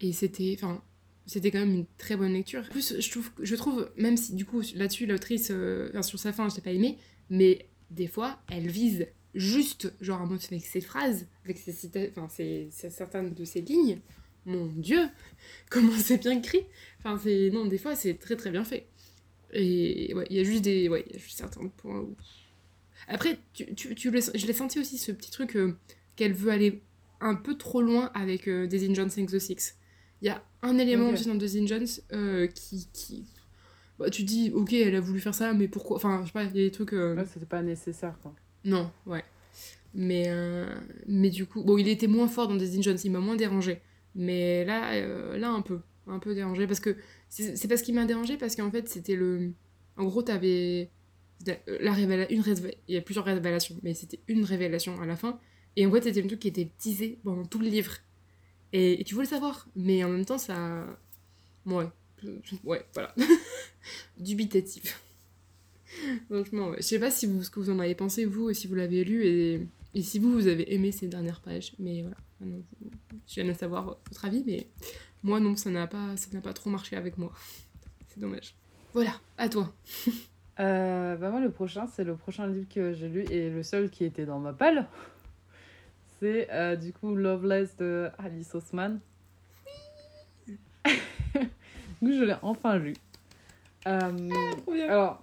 et c'était, enfin c'était quand même une très bonne lecture. En plus, je trouve, je trouve même si du coup là-dessus l'autrice, enfin, sur sa fin, je l'ai pas aimé, mais des fois, elle vise juste, genre un mot avec ses phrases, avec ses cita- enfin ses- certaines de ses lignes. Mon Dieu, comment c'est bien écrit. Enfin, c'est non, des fois c'est très très bien fait. Et ouais, il y a juste des, ouais, il y a juste certains points où. Après, tu, tu, tu le- je l'ai senti aussi ce petit truc euh, qu'elle veut aller un peu trop loin avec euh, Daisy Jones and the Six. Il y a un élément aussi dans Daisy Jones euh, qui, qui... Bah, tu dis, ok, elle a voulu faire ça, mais pourquoi Enfin, je sais pas, il y a des trucs... euh, Ouais, c'était pas nécessaire, quoi. Non, ouais. Mais, mais du coup, bon, il était moins fort dans Daisy Jones, il m'a moins dérangé. Mais là, euh, là un peu, un peu dérangé. Parce que c'est parce qu'il m'a dérangé, parce qu'en fait, c'était le. En gros, t'avais. La, la révéla... une Il y a plusieurs révélations, mais c'était une révélation à la fin. Et en fait, c'était un truc qui était teasé pendant tout le livre. Et, et tu voulais savoir, mais en même temps, ça. Ouais. Ouais, voilà. Dubitatif. Franchement. Je sais pas si vous, ce que vous en avez pensé, vous, si vous l'avez lu, et, et si vous, vous avez aimé ces dernières pages. Mais voilà, je viens de savoir votre avis, mais moi, non, ça n'a pas, ça n'a pas trop marché avec moi. C'est dommage. Voilà, à toi. Euh, bah moi, le prochain, c'est le prochain livre que j'ai lu et le seul qui était dans ma palle. C'est euh, du coup Loveless de Alice Osman. Donc, je l'ai enfin lu. Euh, alors,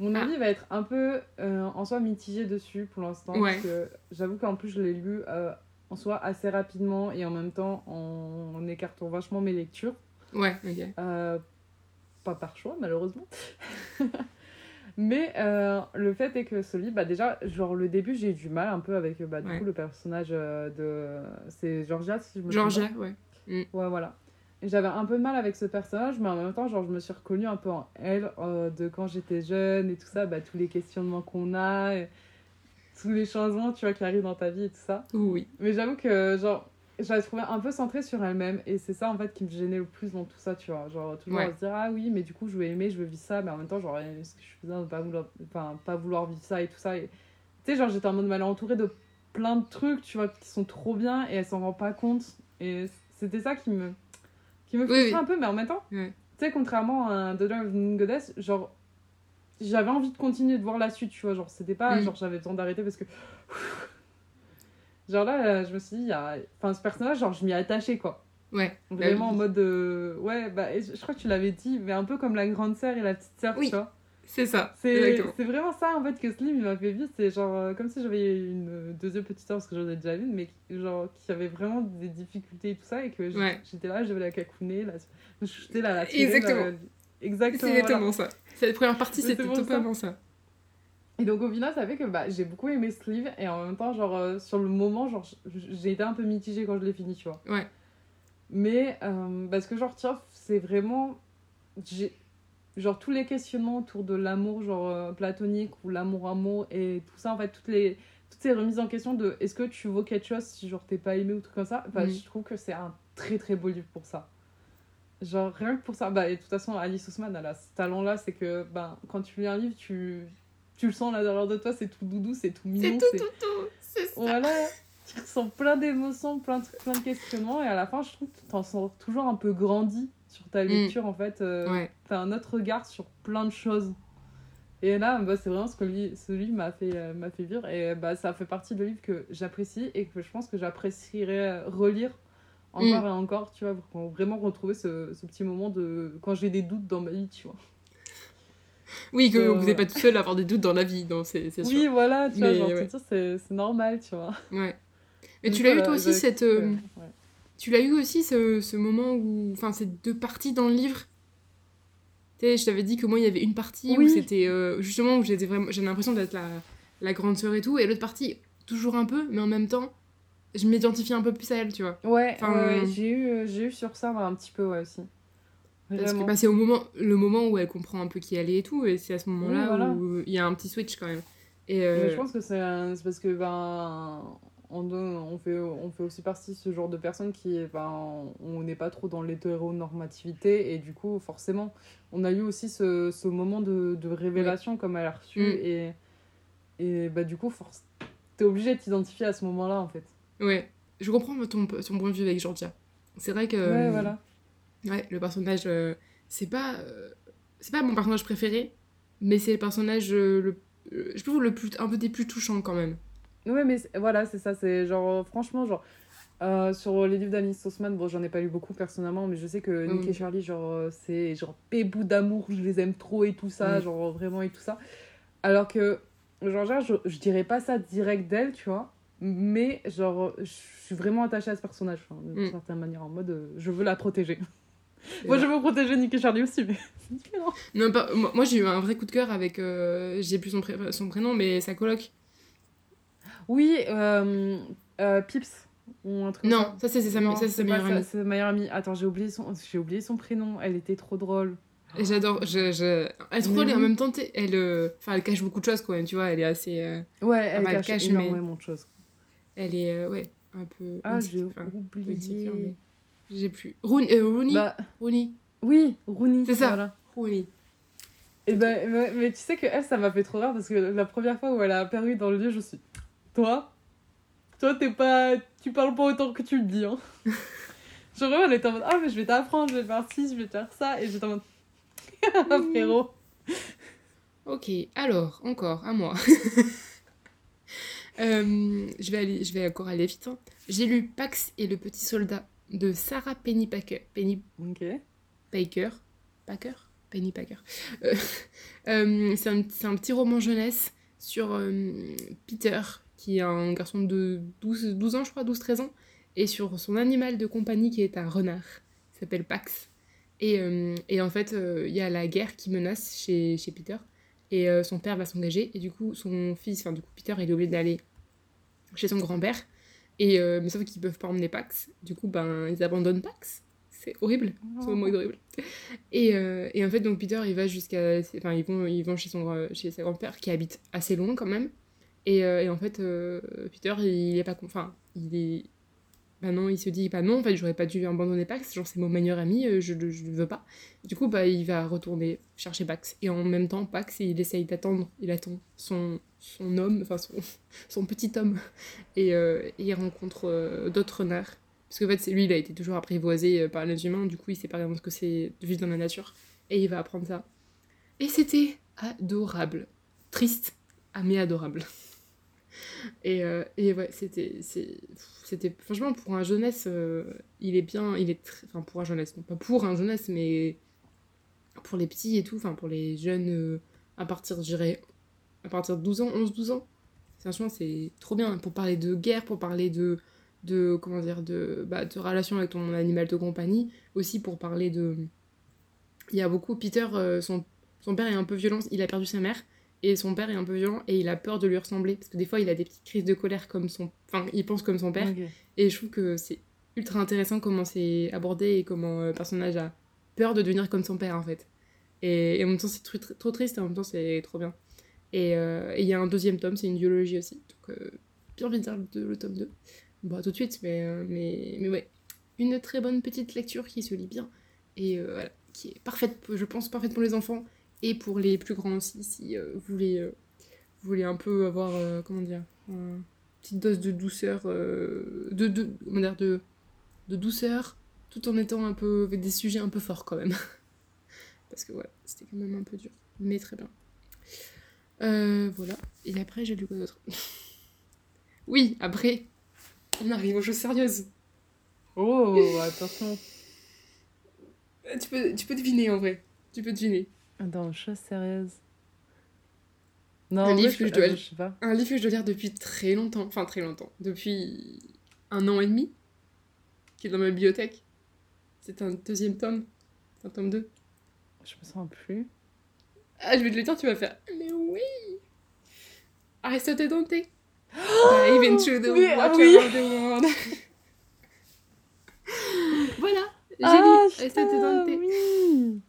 mon Ah. avis va être un peu euh, en soi mitigé dessus pour l'instant. Ouais. Parce que j'avoue qu'en plus, je l'ai lu euh, en soi assez rapidement et en même temps en, en écartant vachement mes lectures. Ouais, ok. Euh, pas par choix, malheureusement. Mais le fait est que ce livre, bah déjà, genre le début, j'ai eu du mal un peu avec bah, du Ouais. coup le personnage de. C'est Georgia, si je me Georgia, ouais. pas. Ouais, voilà. Et J'avais un peu de mal avec ce personnage, mais en même temps, genre, je me suis reconnue un peu en elle euh, de quand j'étais jeune et tout ça, bah, tous les questionnements qu'on a, et tous les changements, tu vois, qui arrivent dans ta vie et tout ça. Oui. Mais j'avoue que, genre, je la trouvais un peu centrée sur elle-même. Et c'est ça, en fait, qui me gênait le plus dans tout ça, tu vois. Genre, toujours Ouais. à se dire, ah oui, mais du coup, je veux aimer, je veux vivre ça. Mais en même temps, genre, est-ce que je suis besoin de pas vouloir, enfin, pas vouloir vivre ça et tout ça. Et tu sais, genre, j'étais en mode mal entourée de plein de trucs, tu vois, qui sont trop bien et elle s'en rend pas compte. Et c'était ça qui me, qui me frustrait oui. un peu. Mais en même temps, tu sais, contrairement à Daughter of the Goddess, genre, j'avais envie de continuer de voir la suite, tu vois. Genre, c'était pas Mm. genre j'avais besoin d'arrêter parce que. Genre là, euh, je me suis dit, il y a... enfin, ce personnage, genre, je m'y ai attachée, quoi. Ouais. Vraiment Bah en oui. mode de. Ouais, bah, je crois que tu l'avais dit, mais un peu comme la grande sœur et la petite sœur, tu vois. C'est ça. C'est vraiment ça, en fait, que il m'a fait vivre. C'est genre euh, comme si j'avais une euh, deuxième petite sœur, parce que j'en ai déjà une, mais genre qui avait vraiment des difficultés et tout ça, et que j'- Ouais. j'étais là, je devais la cacouner, la... j'étais là, la tirer, Exactement. la- Exactement. C'est voilà. exactement ça. Cette première partie, c'était c'est pour ça. totalement ça. Et donc au final, ça fait que bah, j'ai beaucoup aimé ce livre et en même temps, genre euh, sur le moment, genre j'ai été un peu mitigée quand je l'ai fini, tu vois. Ouais. Mais euh, parce que genre tiens, c'est vraiment genre tous les questionnements autour de l'amour genre euh, platonique ou l'amour amour et tout ça en fait toutes les toutes ces remises en question de est-ce que tu vaux quelque chose si genre t'es pas aimé ou truc comme ça, bah, Mhm. je trouve que c'est un très très beau livre pour ça. Genre rien que pour ça, bah et de toute façon Alice Ousmane elle a ce talent là, c'est que bah, quand tu lis un livre, tu tu le sens à l'intérieur de toi, c'est tout doudou, c'est tout mignon, C'est tout, tout, tout. C'est ça. voilà, tu ressens plein d'émotions, plein de, plein de questionnements, et à la fin, je trouve que tu t'en sens toujours un peu grandi sur ta Mm. lecture, en fait. Euh, Ouais. T'as un autre regard sur plein de choses. Et là, bah, c'est vraiment ce que lui, ce livre m'a fait, euh, m'a fait vivre, et bah, ça fait partie de livres que j'apprécie, et que je pense que j'apprécierais euh, relire encore Mm. et encore, tu vois, pour vraiment retrouver ce, ce petit moment de quand j'ai des doutes dans ma vie, tu vois. Oui, que Euh, vous n'êtes pas tout seul à avoir des doutes dans la vie, donc c'est c'est Oui, sûr. voilà, tu vois, Mais ouais. c'est normal, tu vois. Ouais. Donc tu l'as eu toi aussi, j'avais cette. euh, ouais. Tu l'as eu aussi ce, ce moment où. Enfin, ces deux parties dans le livre? Tu sais, je t'avais dit que moi, il y avait une partie où c'était. euh, justement, où j'étais vraiment. J'avais l'impression d'être la, la grande sœur et tout. Et l'autre partie, toujours un peu, mais en même temps, je m'identifiais un peu plus à elle, tu vois. Ouais, Enfin, ouais, euh, j'ai eu, euh, j'ai eu sur ça un petit peu ouais, aussi. Parce que bah, c'est au moment, le moment où elle comprend un peu qui elle est et tout, et c'est à ce moment-là Oui, voilà. où il y a un petit switch quand même. Et Mais je pense que c'est c'est parce que ben on, donne- on fait on fait aussi partie de ce genre de personnes qui ben on n'est pas trop dans l'hétéronormativité et du coup forcément on a eu aussi ce, ce moment de, de révélation comme elle a reçu Mm. et et bah du coup force t'es obligé de t'identifier à ce moment-là en fait. ouais, je comprends ton, ton point de vue avec Georgia. C'est vrai que ouais voilà. ouais, le personnage, euh, c'est pas, euh, c'est pas mon personnage préféré, mais c'est le personnage euh, le, euh, je trouve le plus, un peu des plus touchants quand même. Ouais mais voilà c'est ça c'est genre franchement genre euh, sur les livres d'Alice Osman, bon, j'en ai pas lu beaucoup personnellement, mais je sais que Nick Mm. et Charlie, genre, euh, c'est genre pébou d'amour, je les aime trop et tout ça, Mm. genre vraiment et tout ça. Alors que, genre, genre, je, je dirais pas ça direct d'elle, tu vois, mais genre, je suis vraiment attachée à ce personnage, d'une Mm. certaine manière, en mode, euh, je veux la protéger. Moi, je veux protéger Nick et Charlie aussi, mais. Non, pas, moi, moi, j'ai eu un vrai coup de cœur avec, euh, j'ai plus son, son prénom, mais sa coloc. Oui, euh, euh, Pips, ou un truc Non, ça. ça c'est sa, Non, ça, c'est meilleure amie. C'est sa meilleure amie. Attends, j'ai oublié, son... j'ai oublié son prénom, elle était trop drôle. J'adore, je, je... elle est trop drôle et en même temps, elle, euh, enfin, elle cache beaucoup de choses quand même, tu vois, elle est assez, Ouais, elle elle cache, cache, mais- énormément de choses. elle est, ouais, un peu. Ah, j'ai enfin, oublié. mais j'ai plus. Rooney, Rooney, Bah, Rooney, oui, Rooney. C'est ça. Voilà. Rooney. Et ben, mais, mais tu sais que elle, ça m'a fait trop rire parce que la première fois où elle a apparu dans le lieu, je suis. Toi Toi, t'es pas. Tu parles pas autant que tu le dis, hein. Genre, elle était en mode Ah, mais je vais t'apprendre, je vais faire ci, je vais faire ça. Et j'étais en mode. Ah, frérot. Ok, alors, encore, à moi. Euh, je, vais aller, je vais encore aller vite. hein. J'ai lu Pax et le petit soldat de Sarah Penny Packer. Penny. Packer Packer Penny Packer. Euh, euh, c'est un, c'est un petit roman jeunesse sur euh, Peter, qui est un garçon de 12, 12 ans, je crois, 12-13 ans, et sur son animal de compagnie qui est un renard, qui s'appelle Pax. Et, euh, et en fait, euh, il y a la guerre qui menace chez, chez Peter, et euh, son père va s'engager, et du coup, son fils, enfin, du coup, Peter, il est obligé d'aller chez son grand-père, et, mais sauf qu'ils peuvent pas emmener Pax, du coup, ben, ils abandonnent Pax. C'est horrible. Ce moment est horrible. Et, et en fait, donc Peter, il va jusqu'à. Enfin, ils vont, ils vont chez, son, chez sa grand-père qui habite assez loin quand même. Et, euh, et en fait, euh, Peter, il est pas. Enfin, il est. Bah non, il se dit, bah non, en fait, j'aurais pas dû abandonner Pax, genre c'est mon meilleur ami, euh, je ne je veux pas. Du coup, bah, il va retourner chercher Pax. Et en même temps, Pax, il essaye d'attendre, il attend son, son homme, enfin son, son petit homme. Et, il rencontre d'autres renards. Parce qu'en fait, lui, il a été toujours apprivoisé par les humains, du coup, il sait pas vraiment ce que c'est de vivre dans la nature. Et il va apprendre ça. Et c'était adorable. Triste, mais adorable. Et, euh, et ouais, c'était. c'était Franchement, pour un jeunesse, euh, il est bien. Il est. Enfin, pour un jeunesse, non pas pour un jeunesse, mais pour les petits et tout, enfin, pour les jeunes euh, à partir, je dirais, à partir de 12 ans, 11-12 ans. Franchement, c'est trop bien pour parler de guerre, pour parler de. de comment dire de, bah, de relation avec ton animal de compagnie aussi pour parler de il y a beaucoup Peter euh, son, son père est un peu violent il a perdu sa mère et son père est un peu violent et il a peur de lui ressembler. Parce que des fois il a des petites crises de colère comme son enfin il pense comme son père. Et je trouve que c'est ultra intéressant comment c'est abordé et comment le personnage a peur de devenir comme son père en fait. Et, et en même temps c'est trop, trop triste et en même temps c'est trop bien. Et euh, il y a un deuxième tome c'est une biologie aussi. Donc euh, bien envie de le, tome 2 Bon, tout de suite, mais, euh, mais, mais ouais. Une très bonne petite lecture qui se lit bien et euh, voilà, qui est parfaite, je pense, parfaite pour les enfants et pour les plus grands aussi, si euh, vous, voulez, euh, vous voulez un peu avoir, euh, comment dire, une petite dose de douceur, de, de, comment dire, de, de douceur, tout en étant un peu, avec des sujets un peu forts quand même. Parce que voilà, c'était quand même un peu dur, mais très bien. Euh, voilà, et après j'ai lu quoi d'autre? Oui, après, on arrive aux choses sérieuses. Oh, attention. Tu peux, tu peux deviner en vrai. Tu peux deviner. Attends, chose sérieuse. Non, Un livre que je dois- je sais pas. Un livre que je dois lire depuis très longtemps. Enfin, très longtemps. Depuis un an et demi. Qui est dans ma bibliothèque. C'est un deuxième tome. Un tome 2. Je me sens plus. Ah, je vais te le dire, tu vas faire. Mais oui Aristote Dante. Dive into the mais- water oui. of the world. voilà. J'ai Ah, lu Aristote putain, Dante. oui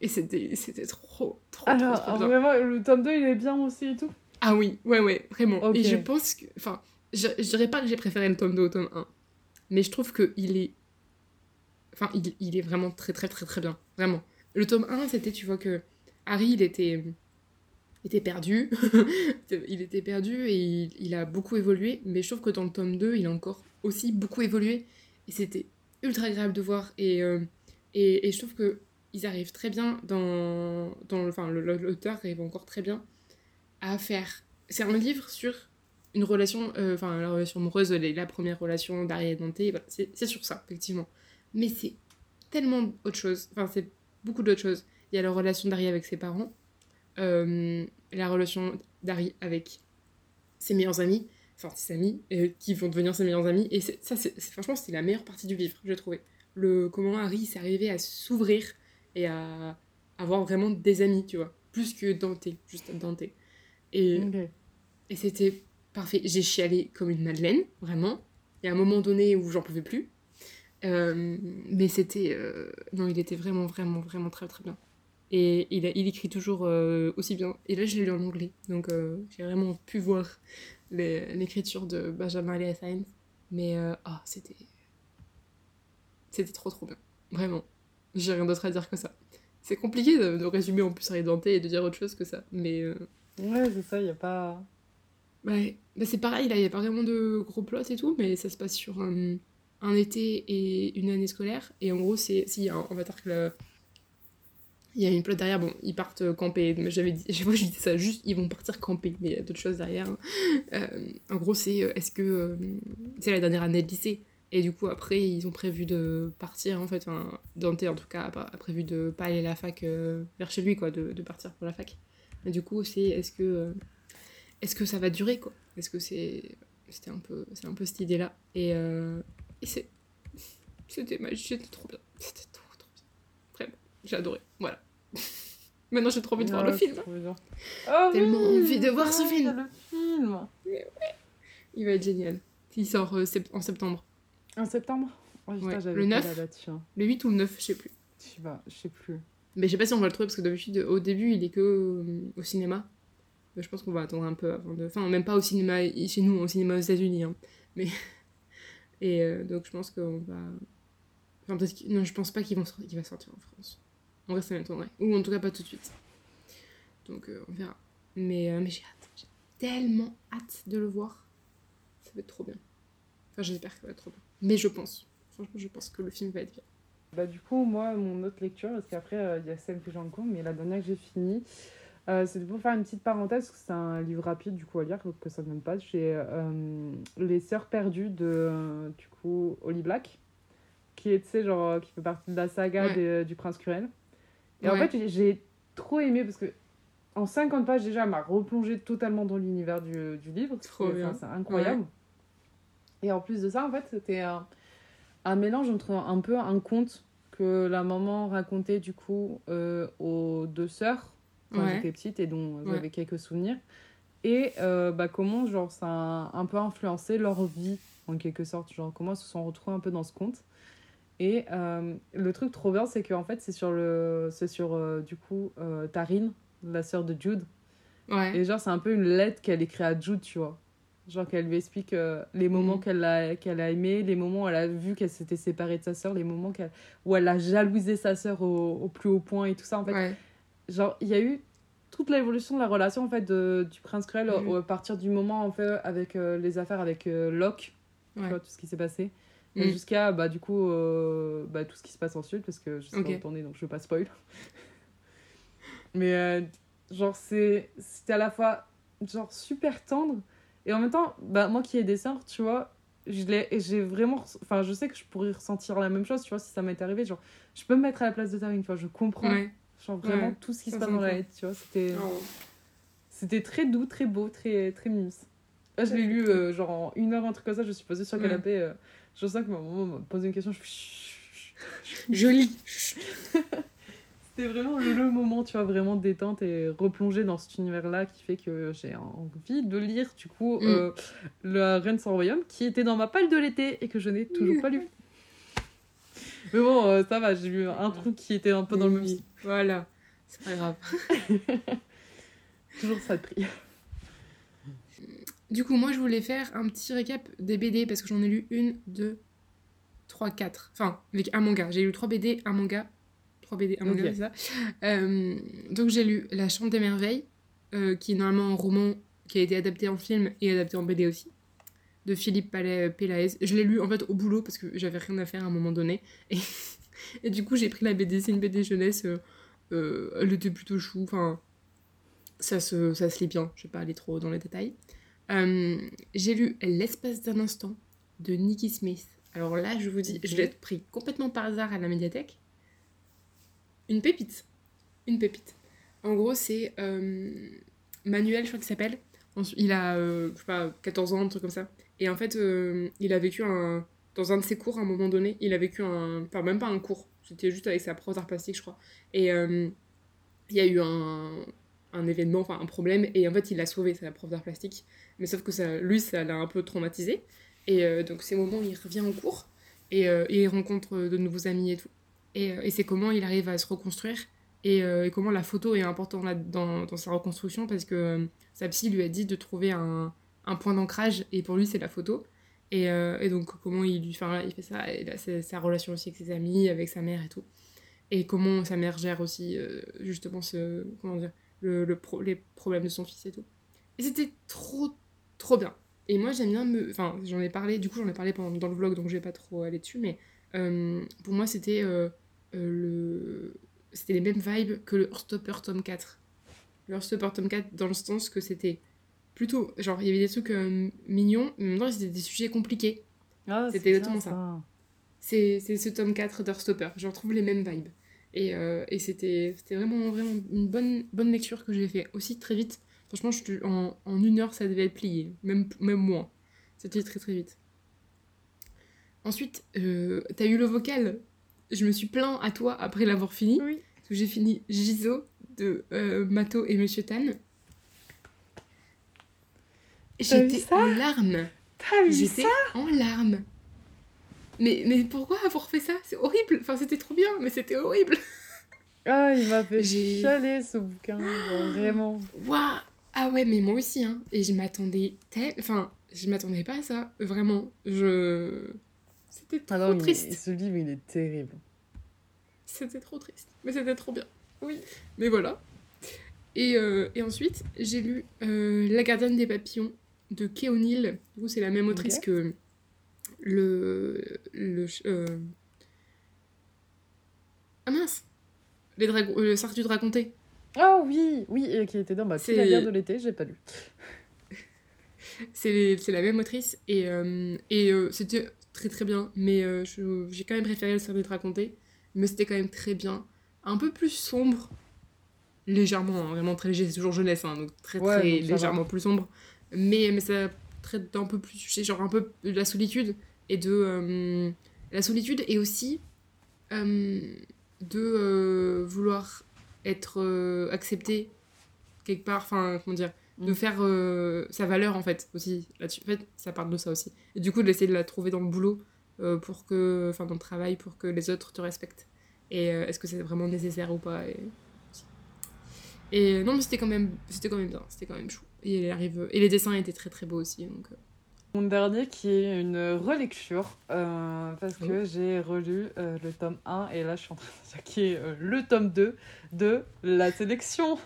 Et c'était c'était trop, trop, Alors, trop, trop bien. vraiment, le tome 2, il est bien aussi et tout Ah oui, ouais, ouais, vraiment. Et je pense que. Enfin, je, je dirais pas que j'ai préféré le tome 2 au tome 1. Mais je trouve que il est. Enfin, il, il est vraiment très, très, très, très bien. Vraiment. Le tome 1, c'était, tu vois, que Harry, il était. était perdu. il était perdu et il, il a beaucoup évolué. Mais je trouve que dans le tome 2, il a encore aussi beaucoup évolué. Et c'était ultra agréable de voir. Et, euh, et, et je trouve que ils arrivent très bien dans. dans enfin, l'auteur arrive encore très bien à faire. C'est un livre sur une relation, euh, enfin la relation amoureuse, la première relation d'Harry et Dante, voilà, c'est sur ça, effectivement. Mais c'est tellement autre chose, enfin c'est beaucoup d'autres choses. Il y a la relation d'Harry avec ses parents, euh, la relation d'Harry avec ses meilleurs amis, enfin ses amis, euh, qui vont devenir ses meilleurs amis, et ça, c'est- franchement, c'est la meilleure partie du livre, j'ai trouvé. Le, comment Harry s'est arrivé à s'ouvrir et à avoir vraiment des amis, tu vois, plus que Dante, juste Dante. Et, et c'était parfait. J'ai chialé comme une madeleine, vraiment. Il y a un moment donné où j'en pouvais plus. Euh, mais c'était... euh, Non, il était vraiment, vraiment, vraiment très, très bien. Et il, a- il écrit toujours euh, aussi bien. Et là, je l'ai lu en anglais. Donc, j'ai vraiment pu voir l'écriture de Benjamin Lee Sainz. Mais, ah, c'était... C'était trop, trop bien. Vraiment. J'ai rien d'autre à dire que ça. C'est compliqué de, de résumer en plus Harry Dante et de dire autre chose que ça. Mais... euh, Ouais, c'est ça, il a pas. Ouais, bah c'est pareil, là, il n'y a pas vraiment de gros plot et tout, mais ça se passe sur un, un été et une année scolaire. Et en gros, c'est. Si, on va dire que Il y a une plot derrière, bon, ils partent euh, camper. Mais j'avais dit, vois, je disais ça juste, ils vont partir camper, mais il y a d'autres choses derrière. hein. Euh, en gros, c'est euh, est-ce que. euh, c'est la dernière année de lycée? Et du coup, après, ils ont prévu de partir, en fait. Enfin, Dante, en tout cas, a, prévu de pas aller à la fac euh, vers chez lui, quoi, de, de partir pour la fac. Et du coup, c'est est-ce que. euh, est-ce que ça va durer quoi? Est-ce que c'est c'était un peu c'est un peu cette idée là et, euh, et c'est c'était magique c'était trop bien c'était trop trop bien vraiment j'ai adoré voilà maintenant j'ai trop envie de voir le Ouais, film bien. Oh, Tellement oui, envie de voir ce ouais, film. il va être génial il sort euh, sept- en septembre En septembre oh, putain, Ouais, j'avais le pas 9. la date, tiens. le 8 ou le 9 je sais plus. Je sais pas, je sais plus. mais je sais pas si on va le trouver parce que d'habitude au début il est que euh, au cinéma. Mais je pense qu'on va attendre un peu avant de enfin même pas au cinéma chez nous au cinéma aux États-Unis hein. mais et euh, donc je pense qu'on va enfin peut-être qu'il- non je pense pas sortir- qu'il va sortir en France. En vrai ça m'étonnerait ou en tout cas pas tout de suite. Donc euh, on verra. Mais mais j'ai hâte j'ai tellement hâte de le voir. Ça va être trop bien. Enfin j'espère que ça va être trop bien mais je pense franchement je pense que le film va être bien Bah, du coup, moi, mon autre lecture, parce qu'après, euh, il y a celle que j'ai en mais la dernière que j'ai finie, euh, c'était pour faire une petite parenthèse, parce que c'est un livre rapide, du coup, à lire, que ça ne donne pas. J'ai euh, Les Sœurs Perdues de, du coup, Holly Black, qui est, tu sais, genre, euh, qui fait partie de la saga Ouais. des- du Prince Cruel. Et en fait, j'ai- trop aimé, parce que en 50 pages, déjà, elle m'a replongé totalement dans l'univers du, du livre. C'est- C'est incroyable. Et en plus de ça, en fait, c'était un, un mélange entre un peu un conte que la maman racontait du coup euh, aux deux sœurs quand Ouais. elles étaient petites et dont Ouais. j'avais quelques souvenirs. Et euh, bah, comment genre, ça a un peu influencé leur vie en quelque sorte. Genre comment elles se sont retrouvées un peu dans ce conte. Et euh, le truc trop bien, c'est qu'en fait, c'est sur, le, c'est sur euh, du coup euh, Tarine, la sœur de Jude. ouais Et genre, c'est un peu une lettre qu'elle écrit à Jude, tu vois. Genre qu'elle lui explique euh, les moments Mhm. qu'elle a, qu'elle a aimés, les moments où elle a vu qu'elle s'était séparée de sa sœur, les moments qu'elle, où elle a jalousé sa sœur au, au plus haut point et tout ça. En fait, ouais genre, il y a eu toute l'évolution de la relation en fait, de, du prince Cruel Mhm. au- à partir du moment en fait, avec euh, les affaires avec euh, Locke, tu Ouais. vois, tout ce qui s'est passé. Et Jusqu'à bah, du coup bah, tout ce qui se passe ensuite, parce que je sais Ok. pas où t'en es, donc je veux pas spoil. Mais genre, c'est, c'était à la fois genre super tendre, et en même temps, bah, moi qui ai des sœurs, tu vois, je j'ai vraiment. Enfin, je sais que je pourrais ressentir la même chose, tu vois, si ça m'était arrivé. Genre, je peux me mettre à la place de Tarine, tu vois, je comprends ouais genre, vraiment Ouais, tout ce qui ça se passe dans la lettre, tu vois. C'était, Oh. c'était très doux, très beau, très, très. Là, je l'ai lu euh, genre en une heure, un truc comme ça, je me suis posée sur le Ouais. canapé. euh, je sens que ma maman m'a posé une question, je fais chut. joli C'était vraiment le moment, tu vois, vraiment détente et replonger dans cet univers-là qui fait que j'ai envie de lire, du coup, Mm. euh, La Reine sans royaume, qui était dans ma palle de l'été et que je n'ai toujours pas lu. Mais bon, euh, ça va, j'ai eu un truc qui était un peu dans le même style. Voilà, c'est pas grave. Toujours ça de prix. Du coup, moi, je voulais faire un petit récap des BD parce que j'en ai lu une, deux, trois, quatre. Enfin, avec un manga. J'ai lu trois BD, un manga. BD, un manga, ça. Euh, donc, j'ai lu La Chambre des Merveilles, euh, qui est normalement un roman qui a été adapté en film et adapté en BD aussi, de Philippe Pélaez. Je l'ai lu en fait au boulot parce que j'avais rien à faire à un moment donné. Et, et du coup, j'ai pris la BD. C'est une BD jeunesse. euh, euh, elle était plutôt chou. Enfin, ça se, ça se lit bien. Je vais pas aller trop dans les détails. J'ai lu L'espace d'un instant de Nikki Smith. Alors là, je vous dis, je l'ai pris complètement par hasard à la médiathèque. Une pépite. Une pépite. En gros, c'est euh, Manuel, je crois qu'il s'appelle. Il a, euh, je sais pas, 14 ans, un truc comme ça. Et en fait, euh, il a vécu un... Dans un de ses cours, à un moment donné, il a vécu un... Enfin, même pas un cours. C'était juste avec sa prof d'art plastique, je crois. Et il y a eu un, un événement, enfin un problème, et en fait il a sauvé sa prof d'art plastique, mais sauf que ça, lui ça l'a un peu traumatisé, et euh, donc c'est au moment où il revient en cours, et, et il rencontre de nouveaux amis et tout, et, euh, et c'est comment il arrive à se reconstruire, et, euh, comment la photo est importante dans, dans sa reconstruction, parce que euh, sa psy lui a dit de trouver un, un point d'ancrage, et pour lui c'est la photo, et, et donc comment il, fait ça, sa relation aussi avec ses amis, avec sa mère et tout, et comment sa mère gère aussi justement ce, comment dire, le, le pro- les problèmes de son fils et tout. Et c'était trop, trop bien. Et moi, j'aime bien me. Enfin, j'en ai parlé, du coup, j'en ai parlé dans le vlog, donc je vais pas trop aller dessus, mais pour moi, c'était le. C'était les mêmes vibes que le Heartstopper tome 4. Le Heartstopper tome 4, dans le sens que c'était plutôt. Genre, il y avait des trucs euh, mignons, mais en même temps, c'était des sujets compliqués. Ah, C'était c'est exactement bien, ça. C'est ce tome 4 d'Heartstopper. Je retrouve les mêmes vibes. Et, euh, et c'était vraiment, vraiment une bonne, bonne lecture que j'ai fait aussi très vite. Franchement, je, en, en une heure, ça devait être plié. Même, même moins. C'était très très vite. Ensuite, euh, t'as eu le vocal. Je me suis plaint à toi après l'avoir fini. Oui. Parce que j'ai fini Gizo de euh, Mato et Monsieur Tan. J'étais en larmes. T'as vu J'étais en larmes. Mais, mais pourquoi avoir fait ça? C'est horrible. Enfin, c'était trop bien, mais c'était horrible. Ah, il m'a fait chialer ce bouquin, vraiment. Waouh Ah ouais, mais moi aussi, hein. Et je m'attendais... tel- Enfin, je m'attendais pas à ça. Vraiment. Je... C'était trop Ah non, il- triste. ce livre, il est terrible. C'était trop triste. Mais c'était trop bien. Oui. Mais voilà. Et, euh, et ensuite, j'ai lu euh, La gardienne des papillons de Kay O'Neill. Du coup, c'est la même autrice que le. le euh, Ah mince Les dragons, euh, Le cercle du dragonté. Ah oui, oui, et qui était dans ma C'est- petite guerre de l'été, j'ai pas lu. C'est c'est la même autrice. Et, euh, et euh, c'était très très bien. Mais euh, j'ai quand même préféré le cercle du dragonté. Mais c'était quand même très bien. Un peu plus sombre. Légèrement, hein, vraiment très léger. C'est toujours jeunesse, hein, donc très Ouais, très donc ça va. légèrement plus sombre. Mais, mais ça traite d'un peu plus. C'est genre un peu de la solitude. Et de. euh, la solitude et aussi. euh, de vouloir être accepté quelque part. Enfin, comment dire de Mm. faire euh, sa valeur en fait aussi là-dessus. En fait, ça parle de ça aussi. Et du coup, d'essayer de la trouver dans le boulot euh, pour que, enfin dans le travail, pour que les autres te respectent. Et euh, est-ce que c'est vraiment nécessaire ou pas Et, et non, mais c'était quand même, c'était quand même bien, c'était quand même chou. Et il arrive, et les dessins étaient très très beaux aussi. Donc, euh. Mon dernier qui est une relecture, euh, parce Oh. que j'ai relu euh, le tome 1 et là je suis en train de dire qui est euh, le tome 2 de la sélection.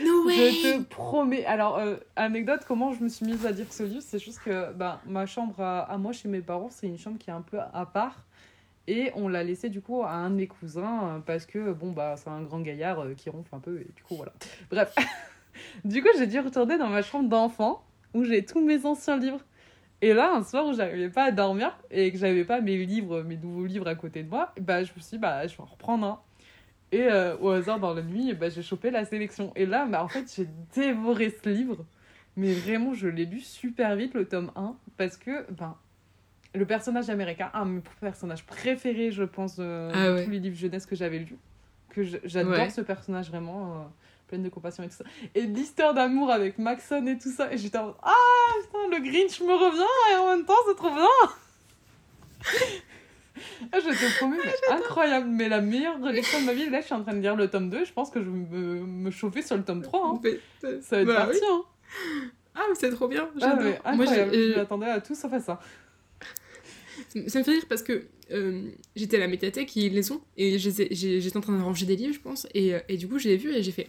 No Je te promets. Alors, euh, anecdote, comment je me suis mise à dire ce livre, c'est juste que ben, ma chambre à, à moi chez mes parents, c'est une chambre qui est un peu à part. Et on l'a laissé du coup à un de mes cousins euh, parce que bon bah c'est un grand gaillard euh, qui ronfle un peu et du coup voilà. Bref. du coup j'ai dû retourner dans ma chambre d'enfant où j'ai tous mes anciens livres. Et là un soir où j'arrivais pas à dormir et que j'avais pas mes livres, mes nouveaux livres à côté de moi, bah je me suis dit bah je vais en reprendre un. Et euh, au hasard dans la nuit, bah, j'ai chopé la sélection. Et là bah en fait j'ai dévoré ce livre. Mais vraiment je l'ai lu super vite le tome 1 parce que ben le personnage américain, un de mes personnages préférés, je pense, de, Ah de ouais. tous les livres jeunesse que j'avais lus. Que j'adore Ouais. ce personnage vraiment, euh, pleine de compassion et tout ça. Et l'histoire d'amour avec Maxon et tout ça. Et j'étais en Ah putain, le Grinch me revient et en même temps c'est trop bien. Ah, je te promets, mais incroyable. Mais la meilleure lecture de ma vie, là, je suis en train de lire le tome 2. Je pense que je vais me, me chauffer sur le tome 3. Hein. Ça va être Bah parti. Hein. Ah, mais c'est trop bien. Ah, J'adore. Moi, incroyable. euh, je m'attendais à tout sauf à ça. Ça me fait rire parce que euh, j'étais à la médiathèque, ils les ont, et j'étais en train de ranger des livres, je pense, et, euh, et du coup, j'ai vu et j'ai fait.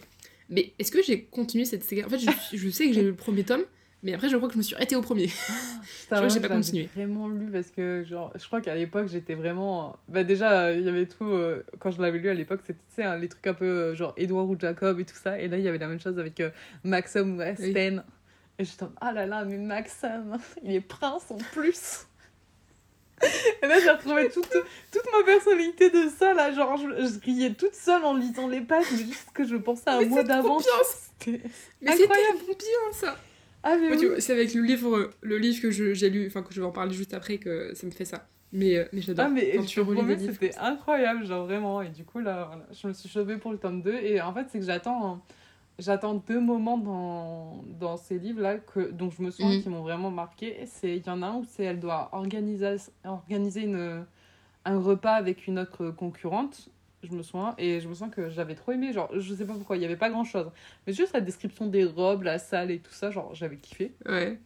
Mais est-ce que j'ai continué cette saga En fait, je, je sais que j'ai lu le premier tome, mais après, je crois que je me suis arrêtée au premier. Vois, ouais, j'ai pas je continué. vraiment lu parce que, genre, je crois qu'à l'époque, j'étais vraiment. Bah, déjà, euh, il y avait tout. euh, Quand je l'avais lu à l'époque, c'était, hein, les trucs un peu euh, genre Edouard ou Jacob et tout ça. Et là, il y avait la même chose avec euh, Maxim ou Aspen. Et j'étais en ah là là, mais Maxim, il est prince en plus. Et là, j'ai retrouvé toute, toute ma personnalité de ça, là. Genre, je, je riais toute seule en lisant les pages, mais juste que je pensais à un mois C'était Mais tellement bien ça Ah, mais oui. C'est avec le livre, le livre que je- j'ai lu, enfin que je vais en parler juste après, que ça me fait ça. Mais, euh, mais j'adore. Ah mais Quand je tu relis promets, des livres c'était incroyable, genre vraiment. Et du coup, là, voilà, je me suis chauffée pour le tome 2. Et en fait, c'est que j'attends j'attends deux moments dans, dans ces livres-là que, dont je me souviens Mhm. qui m'ont vraiment marqué. C'est- Il y en a un où c'est elle doit organiser, organiser une, un repas avec une autre concurrente. Je me souviens, et je me sens que j'avais trop aimé. Genre, je sais pas pourquoi, il y avait pas grand chose. Mais juste la description des robes, la salle et tout ça, genre, j'avais kiffé. Ouais.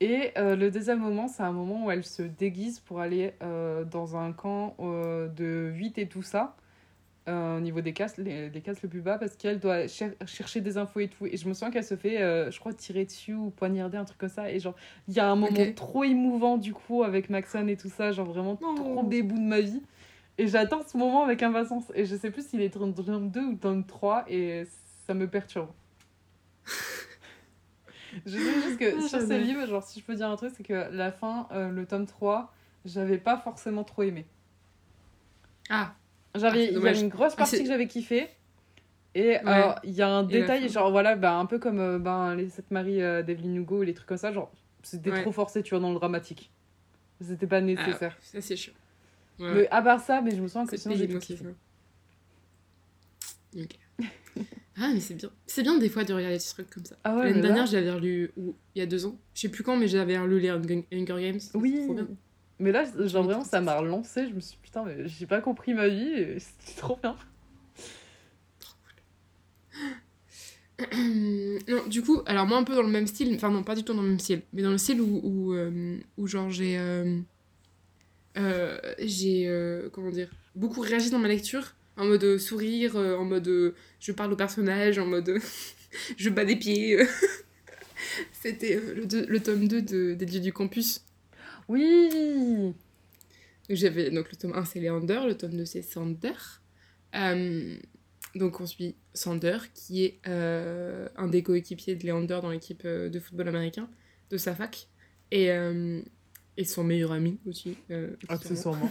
Et euh, le deuxième moment, c'est un moment où elle se déguise pour aller euh, dans un camp euh, de 8 et tout ça, au niveau des castes, les, des castes le plus bas, parce qu'elle doit cher- chercher des infos et tout. Et je me souviens qu'elle se fait, je crois, tirer dessus ou poignarder, un truc comme ça. Et genre, il y a un moment trop émouvant du coup avec Maxon et tout ça, genre vraiment Oh. trop bébou de ma vie. Et j'attends ce moment avec impatience. Et je sais plus s'il est dans le tome 2 ou dans le 3, et ça me perturbe. Je sais juste que Ah, sur ce livre, genre si je peux dire un truc, c'est que la fin, euh, le tome 3, j'avais pas forcément trop aimé. Ah, J'avais, Ah, il y avait une grosse Ah, partie que j'avais kiffé. Et Ouais. euh, il y a un Et détail, genre voilà, bah, un peu comme euh, ben, les Sept Marie euh, d'Evelyn Hugo et les trucs comme ça, genre c'était Ouais. trop forcé, tu vois, dans le dramatique. C'était pas ah, nécessaire. ça c'est chiant. Mais à part ça, mais je me sens que C'est sinon j'ai pénible tout aussi, kiffé. ça. Ok. ah, mais c'est bien. C'est bien des fois de regarder des trucs comme ça. Ah ouais, L'année là- dernière, j'avais relu, ou il y a deux ans, je sais plus quand, mais j'avais relu les Hunger Games. Oui. trop bien. Mais là, genre vraiment, ça m'a relancé. Je me suis dit, putain, mais j'ai pas compris ma vie. et C'était trop bien. non, du coup, alors moi un peu dans le même style, enfin non, pas du tout dans le même style, mais dans le style où, où, euh, où genre j'ai. euh, euh, j'ai. euh, comment dire Beaucoup réagi dans ma lecture, en mode euh, sourire, en mode je parle au personnage, en mode je bats des pieds. C'était le, le tome 2 de, des Dieux du Campus. Oui. J'avais donc le tome 1 c'est Leander, le tome 2 c'est Sander. Euh, donc on suit Sander qui est euh, un des coéquipiers de Leander dans l'équipe de football américain de sa fac et, euh, et son meilleur ami aussi. euh, Accessoirement.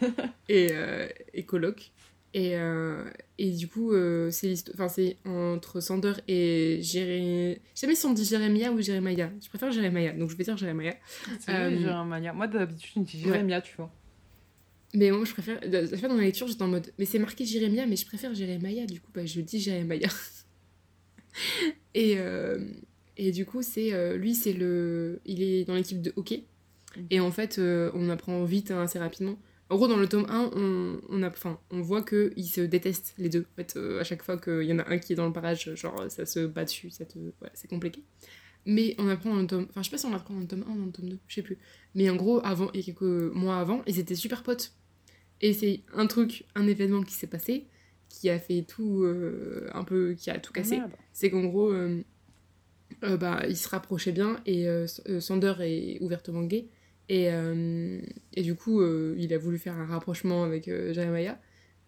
et, euh, et coloc. Et, euh, et du coup, euh, c'est enfin, c'est entre Sander et sais jamais si on dit Jérémia ou Jérémia. Je préfère Jérémia, donc je vais dire Jérémia. C'est Euh, Jérémia. Moi, d'habitude, je dis Jérémia, tu vois. Mais moi, je préfère. La fois dans la lecture, j'étais en mode. Mais c'est marqué Jérémia, mais je préfère Jérémia. Du coup, bah, je dis Jérémia. et, euh, et du coup, c'est euh, lui, c'est le. Il est dans l'équipe de hockey. Et en fait, euh, on apprend vite, hein, assez rapidement. En gros, dans le tome 1, on, on, a, on voit qu'ils se détestent, les deux. En fait, euh, à chaque fois qu'il y en a un qui est dans le parage, genre, ça se bat dessus, ça te... voilà, c'est compliqué. Mais on apprend dans le tome... Enfin, je sais pas si on apprend dans le tome 1 ou dans le tome 2, je sais plus. Mais en gros, avant, et quelques mois avant, ils étaient super potes. Et c'est un truc, un événement qui s'est passé, qui a fait tout, euh, un peu, qui a tout cassé. Merde. C'est qu'en gros, euh, bah, ils se rapprochaient bien et Sander est ouvertement gay. Et, euh, et du coup, euh, il a voulu faire un rapprochement avec euh, Jeremiah.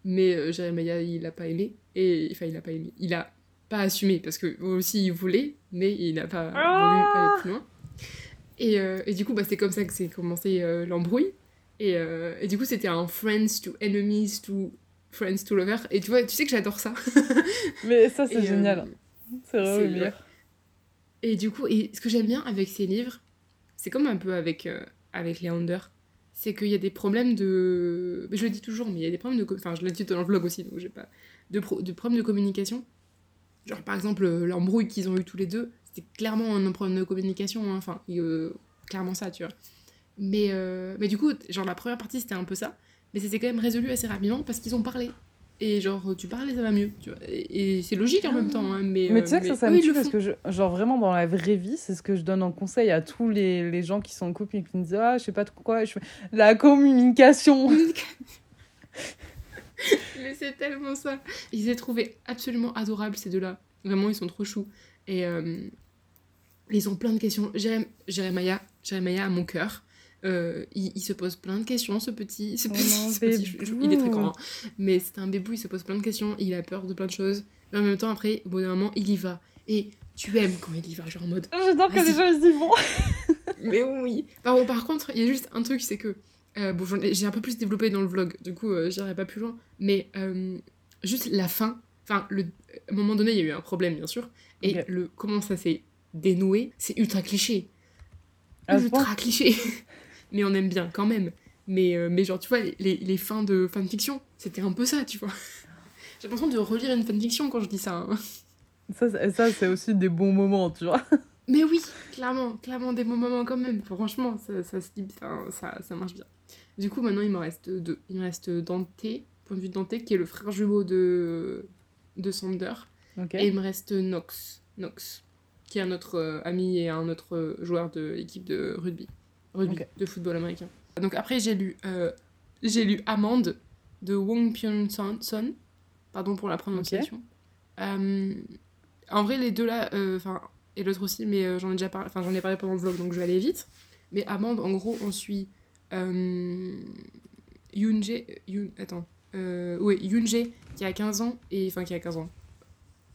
Mais Jeremiah, il a pas aimé. Et enfin, il a pas aimé. Il a pas assumé parce que aussi il voulait, mais il n'a pas Ah voulu aller plus loin. Et, euh, et du coup, bah, c'est comme ça que c'est commencé euh, l'embrouille. Et, euh, et du coup, c'était un friends to enemies to friends to lovers. Et tu vois, tu sais que j'adore ça. Mais ça, c'est génial. C'est vraiment meilleur. Et du coup, et ce que j'aime bien avec ces livres, c'est comme un peu avec, avec Leander, c'est qu'il y a des problèmes de... Je le dis toujours, mais il y a des problèmes de... Enfin, je le dis dans le vlog aussi, donc j'ai pas... De, pro- de problèmes de communication. Genre, par exemple, l'embrouille qu'ils ont eu tous les deux, c'était clairement un problème de communication, hein. enfin, euh, clairement ça, tu vois. Mais, euh, mais du coup, genre la première partie c'était un peu ça, mais c'était quand même résolu assez rapidement parce qu'ils ont parlé. Et genre, tu parles, ça va mieux. Tu vois. Et, et c'est logique en même temps. hein, mais Mais euh, tu sais que ça, ça me tue parce que, je, genre, vraiment, dans la vraie vie, c'est ce que je donne en conseil à tous les, les gens qui sont en couple et qui me disent Ah, je sais pas trop quoi. Je fais la communication. Mais c'est tellement ça. Ils les trouvé absolument adorables, ces deux-là. Vraiment, ils sont trop choux. Et euh, ils ont plein de questions. Jérém- Jérémaya, Jérémaya a mon cœur. Euh, il, il se pose plein de questions, ce petit. Ce Oh petit, mon ce petit- je- je- il est très grand. hein. Mais c'est un bébou, il se pose plein de questions. Il a peur de plein de choses. Mais en même temps, après, au bout d'un moment, il y va. Et tu aimes quand il y va, genre en mode. J'adore que les gens ils y vont. Mais oui. Par, par contre, il y a juste un truc, c'est que. euh, bon, j'ai un peu plus développé dans le vlog, du coup, euh, j'irai pas plus loin. Mais euh, juste la fin. Enfin, le, à un moment donné, il y a eu un problème, bien sûr. Et le, comment ça s'est dénoué, c'est ultra cliché. Point ultra cliché. mais on aime bien quand même. Mais, euh, mais genre, tu vois, les, les, fins de fanfiction, c'était un peu ça, tu vois. J'ai l'impression de relire une fanfiction quand je dis ça. hein. Ça, c'est- ça c'est aussi des bons moments, tu vois. Mais oui, clairement, clairement des bons moments quand même. Franchement, ça, ça, ça, ça marche bien. Du coup, maintenant, il me reste deux. Il me reste Dante, point de vue de Dante, qui est le frère jumeau de, de Sander. Et il me reste Nox, Nox, qui est un autre euh, ami et un autre joueur de l'équipe de rugby. Rugby, de football américain. Donc après, j'ai lu, euh, j'ai lu Amande de Wong Pyun-son. Pardon pour la prononciation. Euh, en vrai, les deux là, euh, enfin, et l'autre aussi, mais j'en ai déjà parlé, enfin, j'en ai parlé pendant le vlog, donc je vais aller vite. Mais Amande, en gros, on suit Yoon, attends, euh, Yoonjae, qui a 15 ans, et enfin, qui a 15 ans.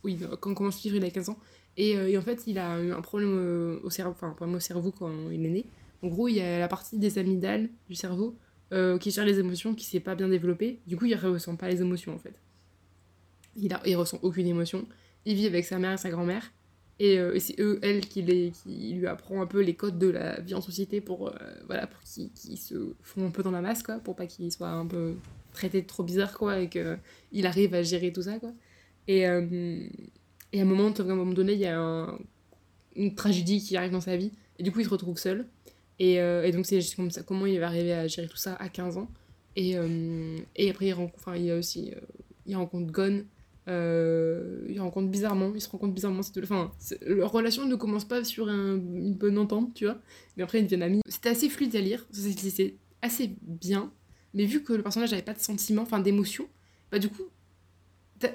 Oui, quand on commence le livre, il a 15 ans. Et, euh, et en fait, il a eu un problème euh, au cerveau, enfin, un problème au cerveau quand il est né. En gros, il y a la partie des amygdales du cerveau euh, qui gère les émotions qui s'est pas bien développée. Du coup, il ressent pas les émotions en fait. Il, a, ressent aucune émotion. Il vit avec sa mère et sa grand-mère. Et, euh, c'est eux, elle, qui, lui apprend un peu les codes de la vie en société pour, euh, voilà, pour qu'ils se font un peu dans la masse, quoi, pour pas qu'ils soient un peu traités de trop bizarre, quoi, et qu'il arrive à gérer tout ça, quoi. Et, à un moment, donné, il y a un- une tragédie qui arrive dans sa vie, et du coup, il se retrouve seul. Et, euh, et donc, c'est juste comme ça, comment il va arriver à gérer tout ça à 15 ans. Et, euh, et après, il, rencontre, enfin, il aussi, euh, il rencontre Gon, il rencontre bizarrement, il se rencontre bizarrement, enfin, leur relation ne commence pas sur un- une bonne entente, tu vois, mais après ils deviennent amis. C'était assez fluide à lire, c'est assez bien, mais vu que le personnage n'avait pas de sentiments, enfin d'émotions, bah du coup,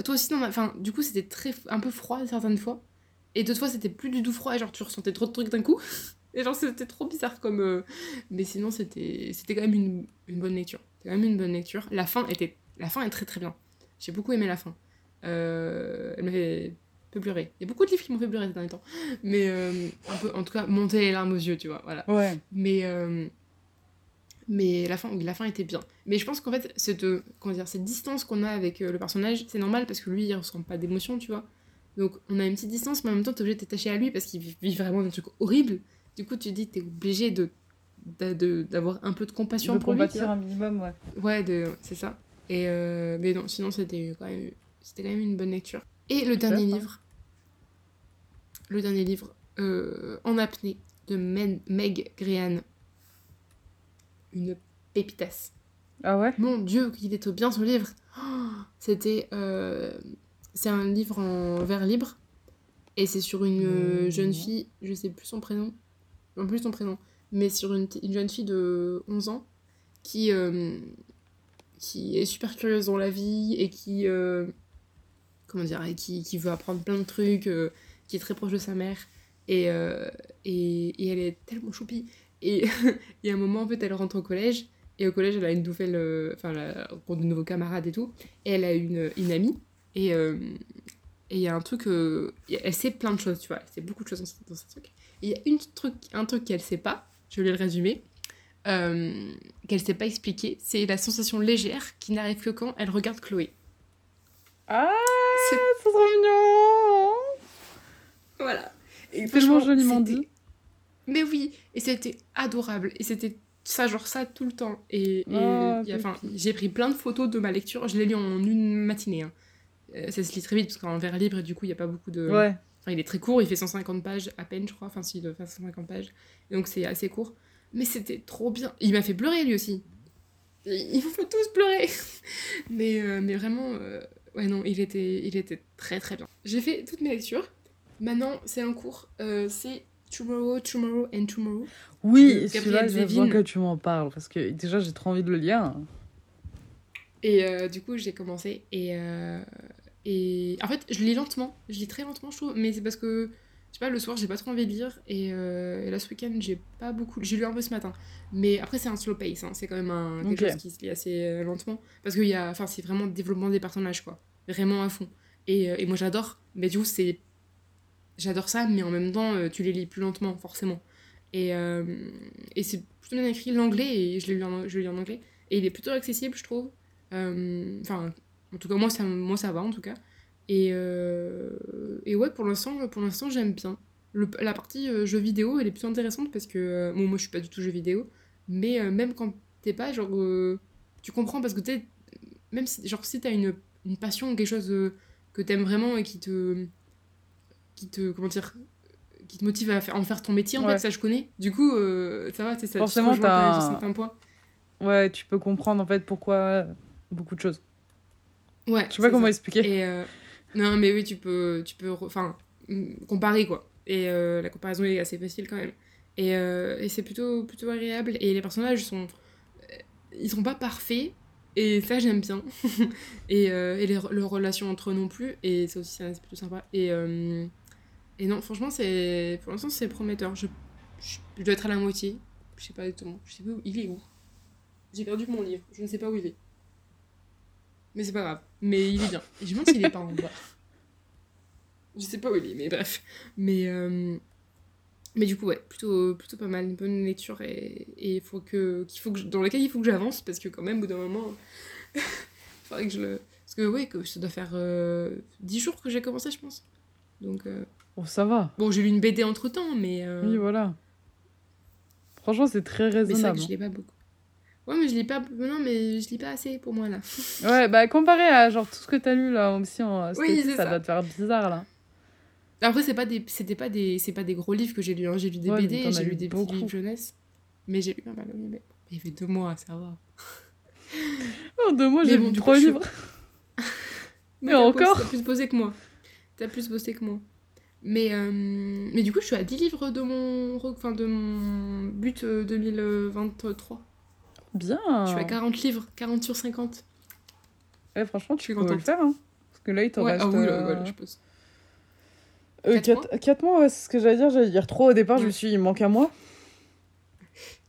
toi aussi, non, enfin, du coup c'était très, un peu froid certaines fois, et d'autres fois c'était plus du tout froid, genre tu ressentais trop de trucs d'un coup, et genre c'était trop bizarre comme... euh, Mais sinon c'était c'était quand même une, une bonne lecture, c'était quand même une bonne lecture. La fin était... La fin est très très bien, j'ai beaucoup aimé la fin. Euh, elle m'a fait un peu pleurer. Il y a beaucoup de livres qui m'ont fait pleurer ces derniers temps. Mais euh, un peu, en tout cas, monter les larmes aux yeux, tu vois. Voilà. Ouais. Mais, euh, mais la, fin, la fin était bien. Mais je pense qu'en fait, cette, comment dire, cette distance qu'on a avec le personnage, c'est normal parce que lui, il ressent pas d'émotion, tu vois. Donc on a une petite distance, mais en même temps, t'es obligé de t'attacher à lui parce qu'il vit vraiment des trucs horribles. Du coup, tu dis, t'es obligé de d'a- de- d'avoir un peu de compassion De pour vois. un minimum, ouais. Ouais, de... c'est ça. Et euh, Mais non, sinon c'était quand, même... c'était quand même une bonne lecture. Et le dernier livre, le dernier livre, euh, En apnée, de Men- Meg Grehan. Une pépitasse. Ah ouais? Mon Dieu, qu'il était bien ce livre Oh, C'était... euh, C'est un livre en vers libre. Et c'est sur une jeune fille, je sais plus son prénom, non plus son prénom, mais sur une, une jeune fille de 11 ans qui, euh, qui est super curieuse dans la vie et qui, euh, comment dire, et qui, qui veut apprendre plein de trucs, euh, qui est très proche de sa mère. Et, et, et elle est tellement choupie. Et il un moment, en fait, elle rentre au collège. Et au collège, elle a une nouvelle. Enfin, de nouveaux camarades et tout. Et elle a une, une amie. Et il y a un truc. elle sait plein de choses, tu vois. Elle sait beaucoup de choses dans, dans ce truc. Il y a une truc, un truc qu'elle sait pas. Je vais le résumer. euh, qu'elle sait pas expliquer. C'est la sensation légère qui n'arrive que quand elle regarde Chloé. Ah, C'est trop mignon Voilà. Et Tellement joliment dit. Mais oui, et c'était adorable. Et c'était ça, genre ça, tout le temps. Et, et Ah, j'ai pris plein de photos de ma lecture. Je l'ai lu en une matinée. hein. Euh, ça se lit très vite parce qu'en vers libre, du coup, il n'y a pas beaucoup de. Ouais. Enfin, il est très court, il fait 150 pages à peine, je crois. Enfin, s'il doit faire 150 pages. Donc, c'est assez court. Mais c'était trop bien. Il m'a fait pleurer lui aussi. Il faut tous pleurer. mais, euh, mais vraiment, euh, ouais, non, il était, il était très très bien. J'ai fait toutes mes lectures. Maintenant, c'est un cours. euh, c'est Tomorrow, Tomorrow and Tomorrow. Oui, celui-là, besoin Zevin. que tu m'en parles parce que déjà, j'ai trop envie de le lire. Et euh, du coup, j'ai commencé. Et, euh, et en fait, je lis lentement. Je lis très lentement, je trouve. Mais c'est parce que, je sais pas, le soir, j'ai pas trop envie de lire. Et, euh, et là, ce week-end, j'ai pas beaucoup. J'ai lu un peu ce matin. Mais après, c'est un slow pace. hein. C'est quand même un, quelque chose qui se lit assez euh, lentement. Parce que y a... enfin, c'est vraiment le développement des personnages, quoi. Vraiment à fond. Et, euh, et moi, j'adore. Mais du coup, c'est. J'adore ça, mais en même temps, euh, tu les lis plus lentement, forcément. Et, euh, et c'est plutôt bien écrit l'anglais, et je l'ai lu, en- je l'ai lu en anglais. Et il est plutôt accessible, je trouve. Euh, Enfin, en tout cas, moi ça, moi, ça va, en tout cas. Et, euh, et ouais, pour l'instant, pour l'instant j'aime bien. Le- la partie euh, jeux vidéo, elle est plutôt intéressante parce que, euh, bon, moi je suis pas du tout jeux vidéo, mais euh, même quand t'es pas, genre, tu comprends parce que tu même si, genre, si t'as une, une passion ou quelque chose que t'aimes vraiment et qui te, qui te, comment dire, qui te motive à faire, en faire ton métier, en Ouais. fait, ça je connais. Du coup, ça va, c'est ça. tu Forcément, un- certains points. Ouais, tu peux comprendre en fait pourquoi beaucoup de choses. Ouais. Je sais pas comment ça. expliquer. Et euh, non, mais oui, tu peux, tu peux, enfin, comparer quoi. Et euh, la comparaison est assez facile quand même. Et, euh, et c'est plutôt, plutôt agréable. Et les personnages sont, ils sont pas parfaits. Et ça, j'aime bien. et et les, leurs relations entre eux non plus. Et ça aussi, c'est plutôt sympa. Et, et non, franchement, c'est, pour l'instant, c'est prometteur. Je, je, je dois être à la moitié. Je sais pas exactement. Je sais pas où il est où. J'ai perdu mon livre. Je ne sais pas où il est. Mais c'est pas grave. Mais il est bien. Et je me demande s'il est pas en bas. Je sais pas où il est, mais bref. Mais, euh, mais du coup, ouais, plutôt, plutôt pas mal. Une bonne lecture et, et faut que, qu'il faut que je- dans lequel il faut que j'avance parce que, quand même, au bout d'un moment, il faudrait que je le. Parce que, ouais, que ça doit faire euh, 10 jours que j'ai commencé, je pense. Donc, euh, Bon, ça va. bon, j'ai lu une BD entre temps, mais. euh, Oui, voilà. Franchement, c'est très mais raisonnable. que je lis pas beaucoup. Ouais, mais je lis pas. Non, mais je lis pas assez pour moi là. Ouais, bah comparé à genre tout ce que t'as lu là aussi en Oui, ça, ça. doit te faire bizarre là. Après, c'est pas des, c'était pas des, c'est pas des gros livres que j'ai lus. hein. J'ai lu des Ouais, mais BD, j'ai lu lu des beaucoup. petits livres jeunesse. Mais j'ai lu pas mal, mais il y avait deux mois, ça va. En deux mois, Mais j'ai bon, lu trois coup, je- livres. Mais t'as encore T'as plus bossé que moi. T'as plus bossé que moi. Mais, euh, mais du coup, je suis à 10 livres de mon, enfin, de mon but euh, 2023. Bien. Je suis à 40 livres, 40 sur 50. Ouais, franchement, tu peux le faire. Hein. Parce que là, il t'en Ouais, reste. ah oui, là, euh, voilà, je pense. euh, Quatre quatre- quatre mois, ouais, c'est ce que j'allais dire. J'allais dire trois au départ. Je me Ouais. suis dit, il manque un mois.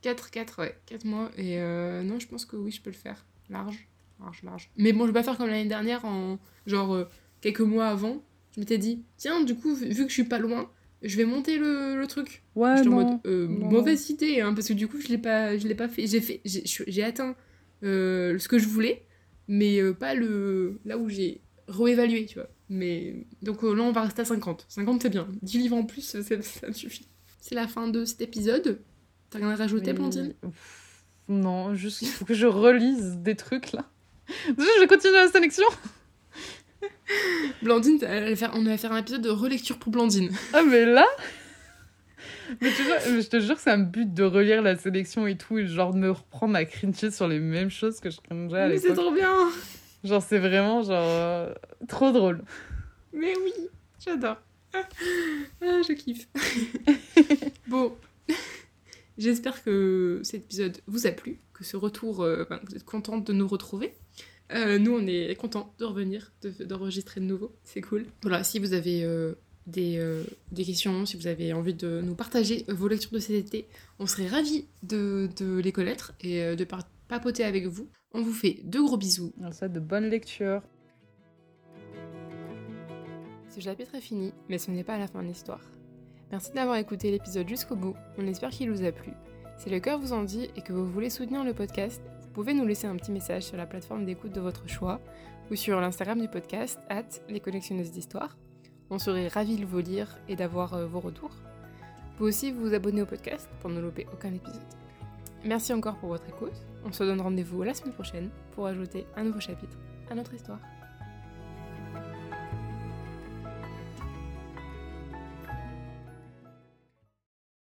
4, 4, ouais, 4 mois. Et euh, non, je pense que oui, je peux le faire. Large, large, large. Mais bon, je vais pas faire comme l'année dernière, en genre euh, quelques mois avant. Je m'étais dit, tiens, du coup, vu que je suis pas loin, je vais monter le, le truc. Ouais, J'étais en mode, euh, mauvaise idée, hein, parce que du coup, je l'ai pas, je l'ai pas fait. J'ai fait, j'ai- atteint euh, ce que je voulais, mais euh, pas le là où j'ai réévalué, tu vois. Mais donc là, on va rester à 50. 50, c'est bien. 10 livres en plus, ça, me suffit. C'est la fin de cet épisode. T'as rien à rajouter, Oui. Pff, Non, juste il faut que je relise des trucs là. Je vais continuer la sélection. Blandine, elle va faire- on va faire un épisode de relecture pour Blandine. Ah, mais là. Mais tu vois, mais je te jure, c'est un but de relire la sélection et tout, et genre de me reprendre à cringer sur les mêmes choses que je cringeais à Mais c'est l'époque. trop bien Genre, c'est vraiment genre euh, trop drôle. Mais oui, j'adore. Ah, ah, je kiffe. bon, j'espère que cet épisode vous a plu, que ce retour, euh, vous êtes contente de nous retrouver. Euh, nous, on est contents de revenir, de- d'enregistrer de, nouveau. C'est cool. Voilà, si vous avez euh, des, euh, des questions, si vous avez envie de nous partager vos lectures de cet été, on serait ravis de, de les connaître et de papoter avec vous. On vous fait de gros bisous. Alors, ça, de bonne lecture. Ce chapitre est fini, mais ce n'est pas la fin de l'histoire. Merci d'avoir écouté l'épisode jusqu'au bout, on espère qu'il vous a plu. Si le cœur vous en dit et que vous voulez soutenir le podcast, vous pouvez nous laisser un petit message sur la plateforme d'écoute de votre choix ou sur l'Instagram du podcast, at les collectionneuses d'histoire. On serait ravis de vous lire et d'avoir euh, vos retours. Vous pouvez aussi vous abonner au podcast pour ne louper aucun épisode. Merci encore pour votre écoute. On se donne rendez-vous la semaine prochaine pour ajouter un nouveau chapitre à notre histoire.